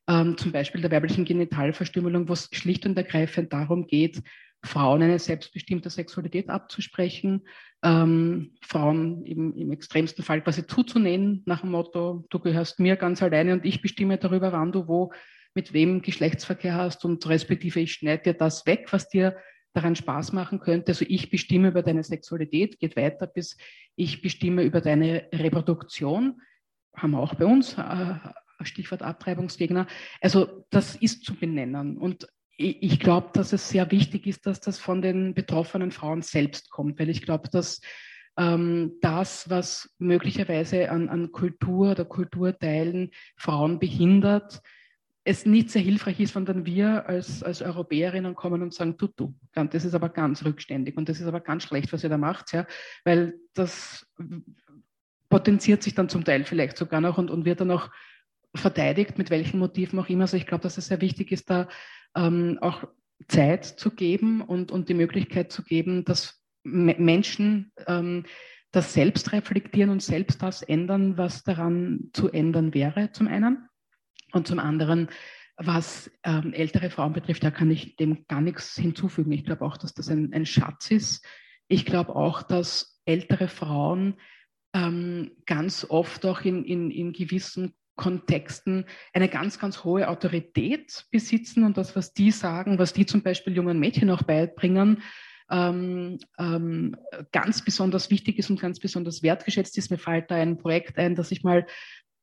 Speaker 6: ähm, zum Beispiel der weiblichen Genitalverstümmelung, wo es schlicht und ergreifend darum geht, Frauen eine selbstbestimmte Sexualität abzusprechen, ähm, Frauen eben im extremsten Fall quasi zuzunehmen, nach dem Motto, du gehörst mir ganz alleine und ich bestimme darüber, wann du wo mit wem Geschlechtsverkehr hast und respektive ich schneide dir das weg, was dir daran Spaß machen könnte. Also ich bestimme über deine Sexualität, geht weiter bis ich bestimme über deine Reproduktion. Haben wir auch bei uns, äh, Stichwort Abtreibungsgegner. Also das ist zu benennen. Und ich glaube, dass es sehr wichtig ist, dass das von den betroffenen Frauen selbst kommt, weil ich glaube, dass ähm, das, was möglicherweise an, an Kultur oder Kulturteilen Frauen behindert, es nicht sehr hilfreich ist, wenn dann wir als, als Europäerinnen kommen und sagen, tut du, das ist aber ganz rückständig und das ist aber ganz schlecht, was ihr da macht, ja, weil das potenziert sich dann zum Teil vielleicht sogar noch und, und wird dann auch verteidigt, mit welchen Motiven auch immer. Also ich glaube, dass es sehr wichtig ist, da ähm, auch Zeit zu geben und, und die Möglichkeit zu geben, dass Menschen ähm, das selbst reflektieren und selbst das ändern, was daran zu ändern wäre, zum einen. Und zum anderen, was ähm, ältere Frauen betrifft, da kann ich dem gar nichts hinzufügen. Ich glaube auch, dass das ein, ein Schatz ist. Ich glaube auch, dass ältere Frauen ähm, ganz oft auch in, in, in gewissen Kontexten eine ganz, ganz hohe Autorität besitzen und das, was die sagen, was die zum Beispiel jungen Mädchen auch beibringen, ähm, ähm, ganz besonders wichtig ist und ganz besonders wertgeschätzt ist. Mir fällt da ein Projekt ein, das ich mal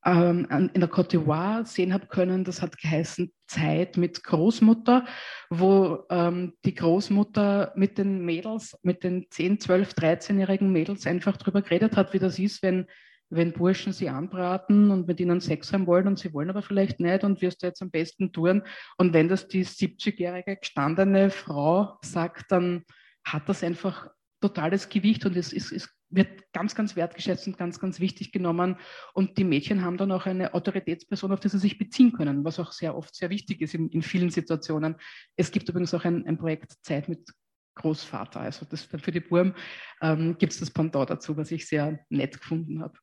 Speaker 6: ähm, in der Côte d'Ivoire sehen habe können. Das hat geheißen Zeit mit Großmutter, wo ähm, die Großmutter mit den Mädels, mit den 10, 12, 13-jährigen Mädels einfach darüber geredet hat, wie das ist, wenn, wenn Burschen sie anbraten und mit ihnen Sex haben wollen und sie wollen aber vielleicht nicht und wirst du jetzt am besten tun. Und wenn das die 70-jährige gestandene Frau sagt, dann hat das einfach totales Gewicht und es, es, es wird ganz, ganz wertgeschätzt und ganz, ganz wichtig genommen. Und die Mädchen haben dann auch eine Autoritätsperson, auf die sie sich beziehen können, was auch sehr oft sehr wichtig ist in, in vielen Situationen. Es gibt übrigens auch ein, ein Projekt Zeit mit Großvater. Also das, für die Burm ähm, gibt es das Pendant dazu, was ich sehr nett gefunden habe.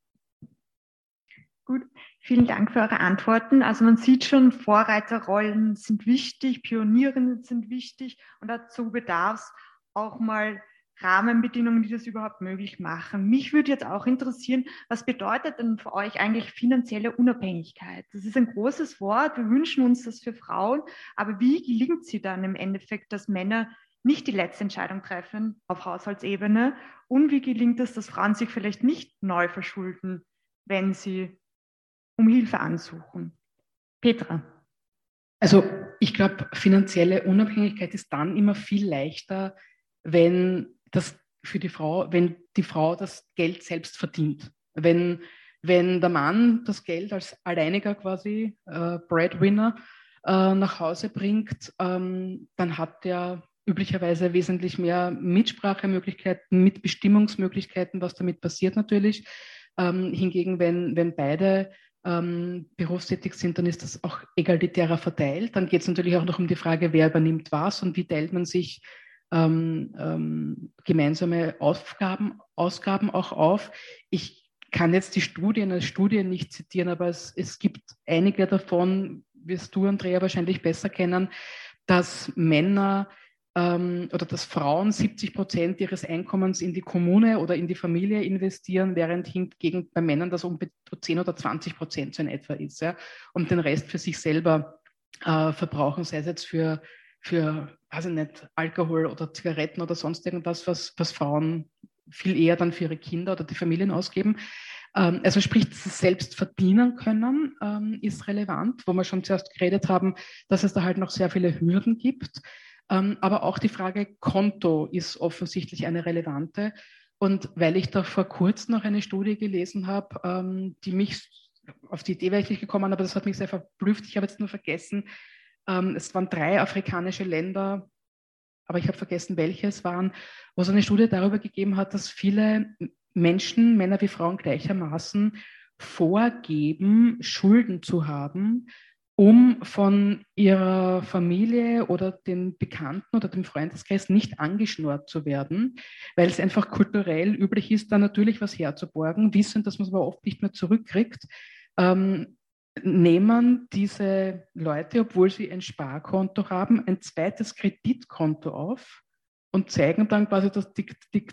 Speaker 3: Gut, vielen Dank für eure Antworten. Also man sieht schon, Vorreiterrollen sind wichtig, Pionierinnen sind wichtig und dazu bedarf es auch mal Rahmenbedingungen, die das überhaupt möglich machen. Mich würde jetzt auch interessieren, was bedeutet denn für euch eigentlich finanzielle Unabhängigkeit? Das ist ein großes Wort. Wir wünschen uns das für Frauen. Aber wie gelingt sie dann im Endeffekt, dass Männer nicht die letzte Entscheidung treffen auf Haushaltsebene? Und wie gelingt es, dass Frauen sich vielleicht nicht neu verschulden, wenn sie um Hilfe ansuchen? Petra.
Speaker 6: Also ich glaube, finanzielle Unabhängigkeit ist dann immer viel leichter, wenn das für die Frau, wenn die Frau das Geld selbst verdient. Wenn, wenn der Mann das Geld als alleiniger quasi äh, Breadwinner äh, nach Hause bringt, ähm, dann hat er üblicherweise wesentlich mehr Mitsprachemöglichkeiten, Mitbestimmungsmöglichkeiten, was damit passiert natürlich. Ähm, hingegen, wenn, wenn beide ähm, berufstätig sind, dann ist das auch egalitärer verteilt. Dann geht es natürlich auch noch um die Frage, wer übernimmt was und wie teilt man sich ähm, ähm, gemeinsame Aufgaben, Ausgaben auch auf. Ich kann jetzt die Studien als Studien nicht zitieren, aber es, es gibt einige davon, wirst du, Andrea, wahrscheinlich besser kennen, dass Männer ähm, oder dass Frauen 70 Prozent ihres Einkommens in die Kommune oder in die Familie investieren, während hingegen bei Männern das um 10 oder 20 Prozent so in etwa ist. Ja? Und den Rest für sich selber äh, verbrauchen, sei es jetzt für für, weiß ich nicht, Alkohol oder Zigaretten oder sonst irgendwas, was, was Frauen viel eher dann für ihre Kinder oder die Familien ausgeben. Ähm, also sprich, selbst verdienen können ähm, ist relevant, wo wir schon zuerst geredet haben, dass es da halt noch sehr viele Hürden gibt. Ähm, aber auch die Frage Konto ist offensichtlich eine relevante. Und weil ich da vor kurzem noch eine Studie gelesen habe, ähm, die mich auf die Idee wäre ich nicht gekommen, aber das hat mich sehr verblüfft. Ich habe jetzt nur vergessen, ähm, es waren drei afrikanische Länder, aber ich habe vergessen, welche es waren, wo es eine Studie darüber gegeben hat, dass viele Menschen, Männer wie Frauen gleichermaßen, vorgeben, Schulden zu haben, um von ihrer Familie oder den Bekannten oder dem Freundeskreis nicht angeschnurrt zu werden, weil es einfach kulturell üblich ist, da natürlich was herzuborgen, wissen, dass man es aber oft nicht mehr zurückkriegt. Ähm, nehmen diese Leute, obwohl sie ein Sparkonto haben, ein zweites Kreditkonto auf und zeigen dann quasi das,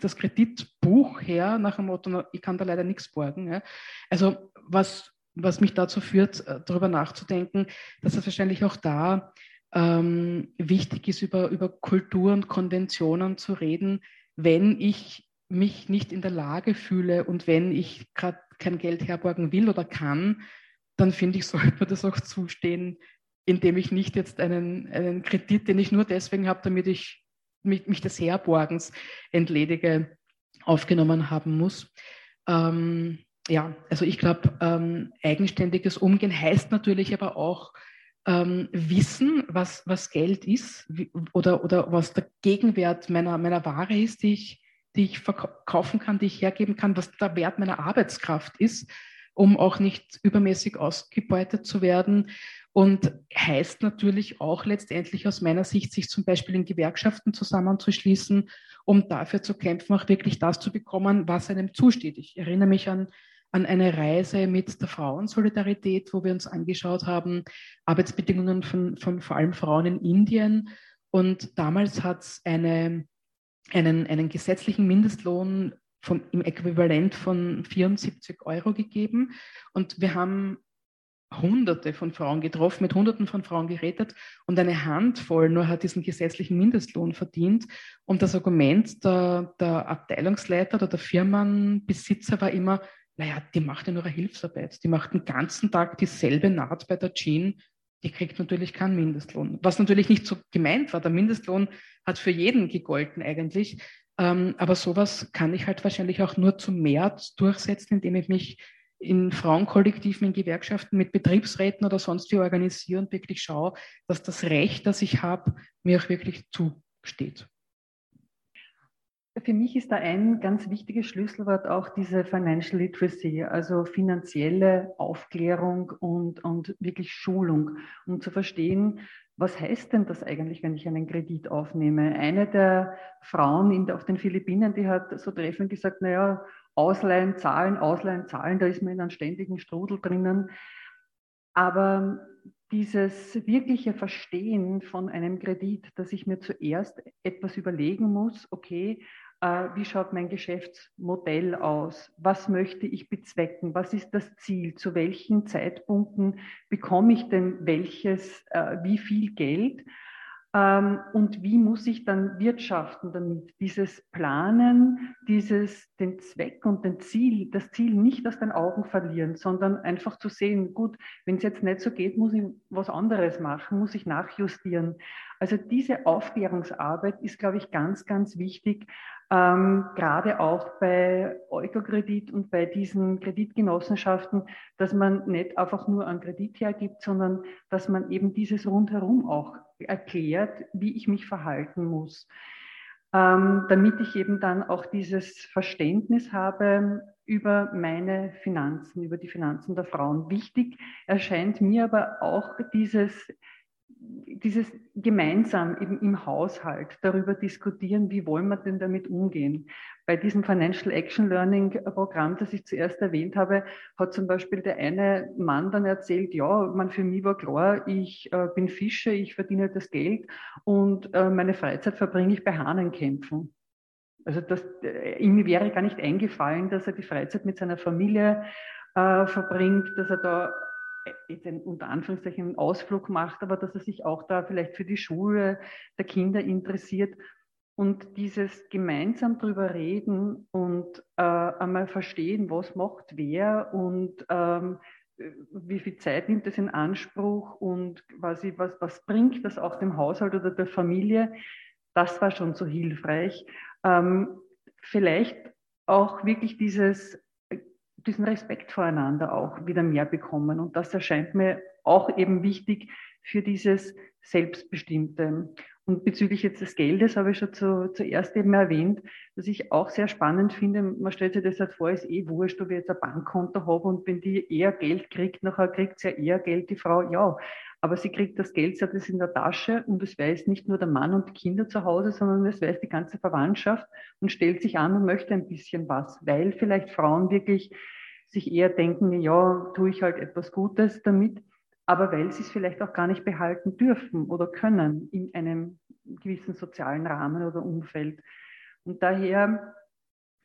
Speaker 6: das Kreditbuch her nach dem Motto, ich kann da leider nichts borgen. Also was was mich dazu führt, äh, darüber nachzudenken, dass es wahrscheinlich auch da ähm, wichtig ist, über, über Kultur und Konventionen zu reden, wenn ich mich nicht in der Lage fühle und wenn ich gerade kein Geld herborgen will oder kann, dann finde ich, sollte mir das auch zustehen, indem ich nicht jetzt einen, einen Kredit, den ich nur deswegen habe, damit ich mich, mich des Herborgens entledige, aufgenommen haben muss. Ähm, ja, also ich glaube, ähm, eigenständiges Umgehen heißt natürlich aber auch ähm, wissen, was, was Geld ist wie, oder, oder was der Gegenwert meiner, meiner Ware ist, die ich, die ich verkaufen kann, die ich hergeben kann, was der Wert meiner Arbeitskraft ist, um auch nicht übermäßig ausgebeutet zu werden. Und heißt natürlich auch letztendlich aus meiner Sicht, sich zum Beispiel in Gewerkschaften zusammenzuschließen, um dafür zu kämpfen, auch wirklich das zu bekommen, was einem zusteht. Ich erinnere mich an an eine Reise mit der Frauensolidarität, wo wir uns angeschaut haben, Arbeitsbedingungen von, von vor allem Frauen in Indien. Und damals hat es eine, einen, einen gesetzlichen Mindestlohn vom, im Äquivalent von 74 Euro gegeben. Und wir haben Hunderte von Frauen getroffen, mit Hunderten von Frauen geredet und eine Handvoll nur hat diesen gesetzlichen Mindestlohn verdient. Und das Argument der, der Abteilungsleiter oder der Firmenbesitzer war immer, naja, die macht ja nur eine Hilfsarbeit. Die macht den ganzen Tag dieselbe Naht bei der Jean. Die kriegt natürlich keinen Mindestlohn. Was natürlich nicht so gemeint war. Der Mindestlohn hat für jeden gegolten eigentlich. Ähm, aber sowas kann ich halt wahrscheinlich auch nur zum März durchsetzen, indem ich mich in Frauenkollektiven, in Gewerkschaften mit Betriebsräten oder sonst wie organisiere und wirklich schaue, dass das Recht, das ich habe, mir auch wirklich zusteht.
Speaker 5: Für mich ist da ein ganz wichtiges Schlüsselwort auch diese Financial Literacy, also finanzielle Aufklärung und, und wirklich Schulung, um zu verstehen, was heißt denn das eigentlich, wenn ich einen Kredit aufnehme? Eine der Frauen in, auf den Philippinen, die hat so treffend gesagt, naja, Ausleihen, Zahlen, Ausleihen, Zahlen, da ist man in einem ständigen Strudel drinnen. Aber dieses wirkliche Verstehen von einem Kredit, dass ich mir zuerst etwas überlegen muss, okay, wie schaut mein Geschäftsmodell aus? Was möchte ich bezwecken? Was ist das Ziel? Zu welchen Zeitpunkten bekomme ich denn welches, äh, wie viel Geld? Ähm, und wie muss ich dann wirtschaften damit? Dieses Planen, dieses den Zweck und den Ziel, das Ziel nicht aus den Augen verlieren, sondern einfach zu sehen, gut, wenn es jetzt nicht so geht, muss ich was anderes machen, muss ich nachjustieren. Also diese Aufklärungsarbeit ist, glaube ich, ganz, ganz wichtig, ähm, gerade auch bei Eukokredit und bei diesen Kreditgenossenschaften, dass man nicht einfach nur einen Kredit hergibt, sondern dass man eben dieses rundherum auch erklärt, wie ich mich verhalten muss, ähm, damit ich eben dann auch dieses Verständnis habe über meine Finanzen, über die Finanzen der Frauen. Wichtig erscheint mir aber auch dieses dieses gemeinsam eben im Haushalt darüber diskutieren, wie wollen wir denn damit umgehen. Bei diesem Financial Action Learning Programm, das ich zuerst erwähnt habe, hat zum Beispiel der eine Mann dann erzählt, ja, man für mich war klar, ich äh, bin Fischer, ich verdiene das Geld und äh, meine Freizeit verbringe ich bei Hahnenkämpfen. Also das, äh, ihm wäre gar nicht eingefallen, dass er die Freizeit mit seiner Familie äh, verbringt, dass er da jetzt einen, unter Anführungszeichen Ausflug macht, aber dass er sich auch da vielleicht für die Schule der Kinder interessiert. Und dieses gemeinsam drüber reden und äh, einmal verstehen, was macht wer und ähm, wie viel Zeit nimmt es in Anspruch und quasi was, was bringt das auch dem Haushalt oder der Familie. Das war schon so hilfreich. Ähm, vielleicht auch wirklich dieses, diesen Respekt voreinander auch wieder mehr bekommen. Und das erscheint mir auch eben wichtig für dieses Selbstbestimmte. Und bezüglich jetzt des Geldes habe ich schon zu, zuerst eben erwähnt, dass ich auch sehr spannend finde. Man stellt sich das halt vor, ist eh wurscht, ob ich jetzt ein Bankkonto habe und wenn die eher Geld kriegt, nachher kriegt sie ja eher Geld, die Frau, ja. Aber sie kriegt das Geld, sie hat es in der Tasche und es weiß nicht nur der Mann und die Kinder zu Hause, sondern es weiß die ganze Verwandtschaft und stellt sich an und möchte ein bisschen was, weil vielleicht Frauen wirklich sich eher denken, ja, tue ich halt etwas Gutes damit aber weil sie es vielleicht auch gar nicht behalten dürfen oder können in einem gewissen sozialen Rahmen oder Umfeld. Und daher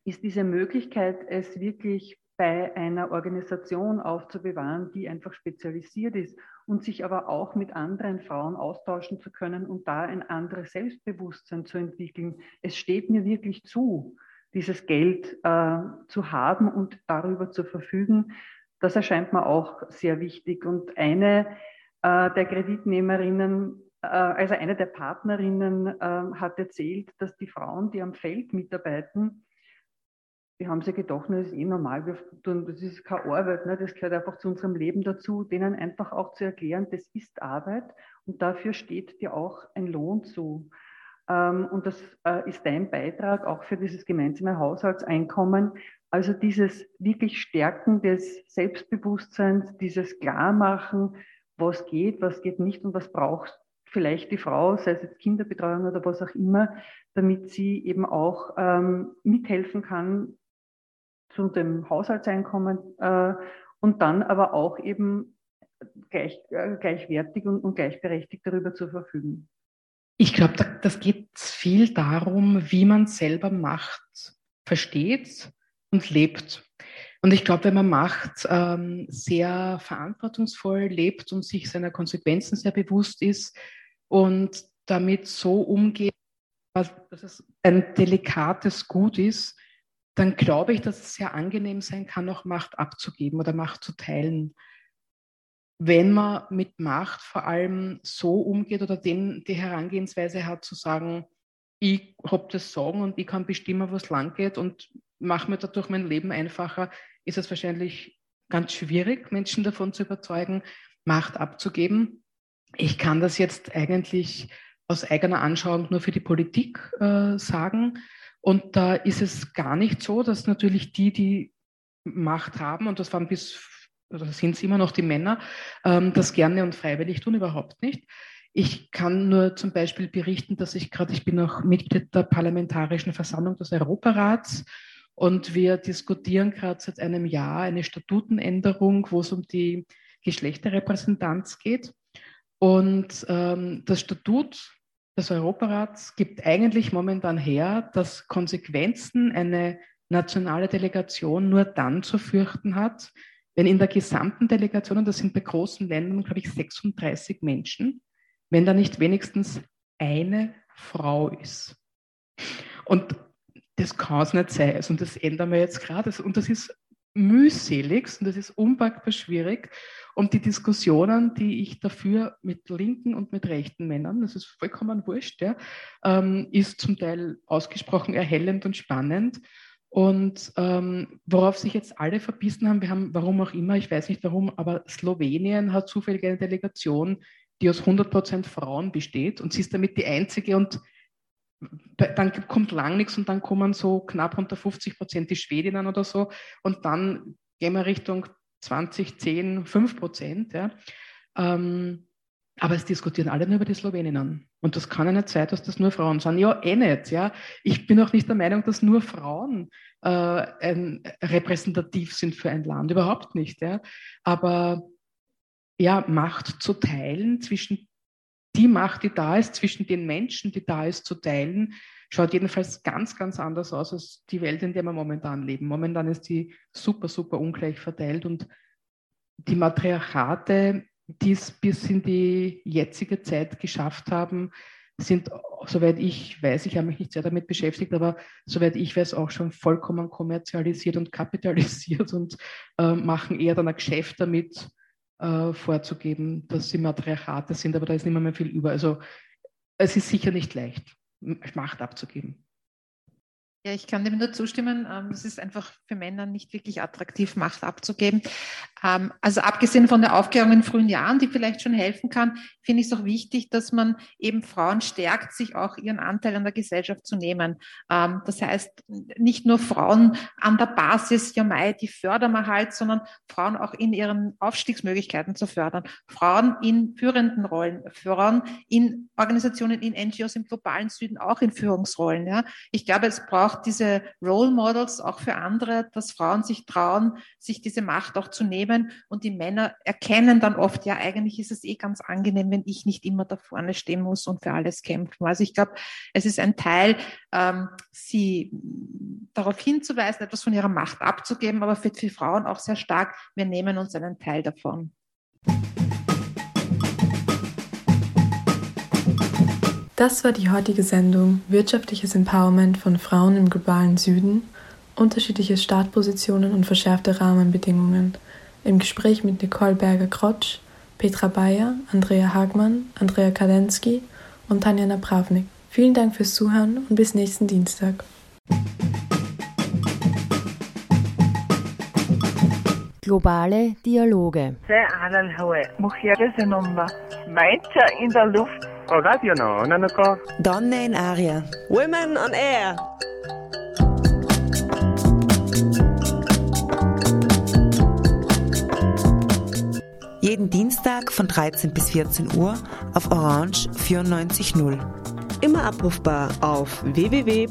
Speaker 5: ist diese Möglichkeit, es wirklich bei einer Organisation aufzubewahren, die einfach spezialisiert ist und sich aber auch mit anderen Frauen austauschen zu können und da ein anderes Selbstbewusstsein zu entwickeln. Es steht mir wirklich zu, dieses Geld äh, zu haben und darüber zu verfügen, das erscheint mir auch sehr wichtig. Und eine äh, der Kreditnehmerinnen, äh, also eine der Partnerinnen äh, hat erzählt, dass die Frauen, die am Feld mitarbeiten, die haben sich gedacht, das ist eh normal, wir tun, das ist keine Arbeit, ne? das gehört einfach zu unserem Leben dazu, denen einfach auch zu erklären, das ist Arbeit und dafür steht dir auch ein Lohn zu. Ähm, und das äh, ist dein Beitrag auch für dieses gemeinsame Haushaltseinkommen, also dieses wirklich Stärken des Selbstbewusstseins, dieses Klarmachen, was geht, was geht nicht und was braucht vielleicht die Frau, sei es jetzt Kinderbetreuung oder was auch immer, damit sie eben auch ähm, mithelfen kann zu dem Haushaltseinkommen äh, und dann aber auch eben gleich, äh, gleichwertig und, und gleichberechtigt darüber zu verfügen.
Speaker 6: Ich glaube, das geht viel darum, wie man selber Macht versteht und lebt. Und ich glaube, wenn man Macht ähm, sehr verantwortungsvoll lebt und sich seiner Konsequenzen sehr bewusst ist und damit so umgeht, dass es ein delikates Gut ist, dann glaube ich, dass es sehr angenehm sein kann, auch Macht abzugeben oder Macht zu teilen. Wenn man mit Macht vor allem so umgeht oder den, die Herangehensweise hat, zu sagen, ich habe das Sagen und ich kann bestimmen, was lang geht und mache mir dadurch mein Leben einfacher, ist es wahrscheinlich ganz schwierig, Menschen davon zu überzeugen, Macht abzugeben. Ich kann das jetzt eigentlich aus eigener Anschauung nur für die Politik äh, sagen. Und da ist es gar nicht so, dass natürlich die, die Macht haben, und das waren bis, oder sind es immer noch die Männer, ähm, das gerne und freiwillig tun, überhaupt nicht. Ich kann nur zum Beispiel berichten, dass ich gerade, ich bin auch Mitglied der Parlamentarischen Versammlung des Europarats und wir diskutieren gerade seit einem Jahr eine Statutenänderung, wo es um die Geschlechterrepräsentanz geht. Und ähm, das Statut des Europarats gibt eigentlich momentan her, dass Konsequenzen eine nationale Delegation nur dann zu fürchten hat, wenn in der gesamten Delegation, und das sind bei großen Ländern, glaube ich, 36 Menschen, wenn da nicht wenigstens eine Frau ist. Und das kann es nicht sein. Also, und das ändern wir jetzt gerade. Und das ist mühselig und das ist unpackbar schwierig. Und die Diskussionen, die ich dafür mit linken und mit rechten Männern, das ist vollkommen wurscht, ja, ähm, ist zum Teil ausgesprochen erhellend und spannend. Und ähm, worauf sich jetzt alle verbissen haben, wir haben, warum auch immer, ich weiß nicht warum, aber Slowenien hat zufällig eine Delegation, die aus 100 Prozent Frauen besteht und sie ist damit die einzige und dann kommt lang nichts und dann kommen so knapp unter 50 Prozent die Schwedinnen oder so und dann gehen wir Richtung 20, 10, 5 Prozent. Ja. Ähm, aber es diskutieren alle nur über die Sloweninnen. Und das kann ja nicht sein, dass das nur Frauen sind. Ja, eh nicht. Ja. Ich bin auch nicht der Meinung, dass nur Frauen äh, ein, repräsentativ sind für ein Land. Überhaupt nicht. Ja. Aber ja, Macht zu teilen zwischen die Macht, die da ist, zwischen den Menschen, die da ist, zu teilen, schaut jedenfalls ganz, ganz anders aus als die Welt, in der wir momentan leben. Momentan ist die super, super ungleich verteilt und die Matriarchate, die es bis in die jetzige Zeit geschafft haben, sind, soweit ich weiß, ich habe mich nicht sehr damit beschäftigt, aber soweit ich weiß, auch schon vollkommen kommerzialisiert und kapitalisiert und äh, machen eher dann ein Geschäft damit, äh, vorzugeben, dass sie Matriarchate sind, aber da ist nicht mehr, mehr viel über. Also es ist sicher nicht leicht, Macht abzugeben.
Speaker 4: Ja, ich kann dem nur zustimmen. Ähm, es ist einfach für Männer nicht wirklich attraktiv, Macht abzugeben. Ähm, also abgesehen von der Aufklärung in frühen Jahren, die vielleicht schon helfen kann, finde ich es auch wichtig, dass man eben Frauen stärkt, sich auch ihren Anteil an der Gesellschaft zu nehmen. Ähm, das heißt, nicht nur Frauen an der Basis, ja mei, die fördern wir halt, sondern Frauen auch in ihren Aufstiegsmöglichkeiten zu fördern. Frauen in führenden Rollen, Frauen in Organisationen, in NGOs im globalen Süden auch in Führungsrollen. Ja. Ich glaube, es braucht diese Role Models auch für andere, dass Frauen sich trauen, sich diese Macht auch zu nehmen nehmen und die Männer erkennen dann oft, ja, eigentlich ist es eh ganz angenehm, wenn ich nicht immer da vorne stehen muss und für alles kämpfen. Also ich glaube, es ist ein Teil, ähm, sie darauf hinzuweisen, etwas von ihrer Macht abzugeben, aber für, für Frauen auch sehr stark, wir nehmen uns einen Teil davon.
Speaker 1: Das war die heutige Sendung Wirtschaftliches Empowerment von Frauen im globalen Süden, unterschiedliche Startpositionen und verschärfte Rahmenbedingungen im Gespräch mit Nicole Berger-Krotsch, Petra Bayer, Andrea Hagmann, Andrea Kadensky und Tanja Napravnik. Vielen Dank fürs Zuhören und bis nächsten Dienstag.
Speaker 7: Globale Dialoge.
Speaker 8: In der Luft.
Speaker 9: Donne in Aria.
Speaker 10: Women on Air.
Speaker 9: Jeden Dienstag von 13 bis 14 Uhr auf Orange 94.0.
Speaker 10: Immer abrufbar auf www.noso.at.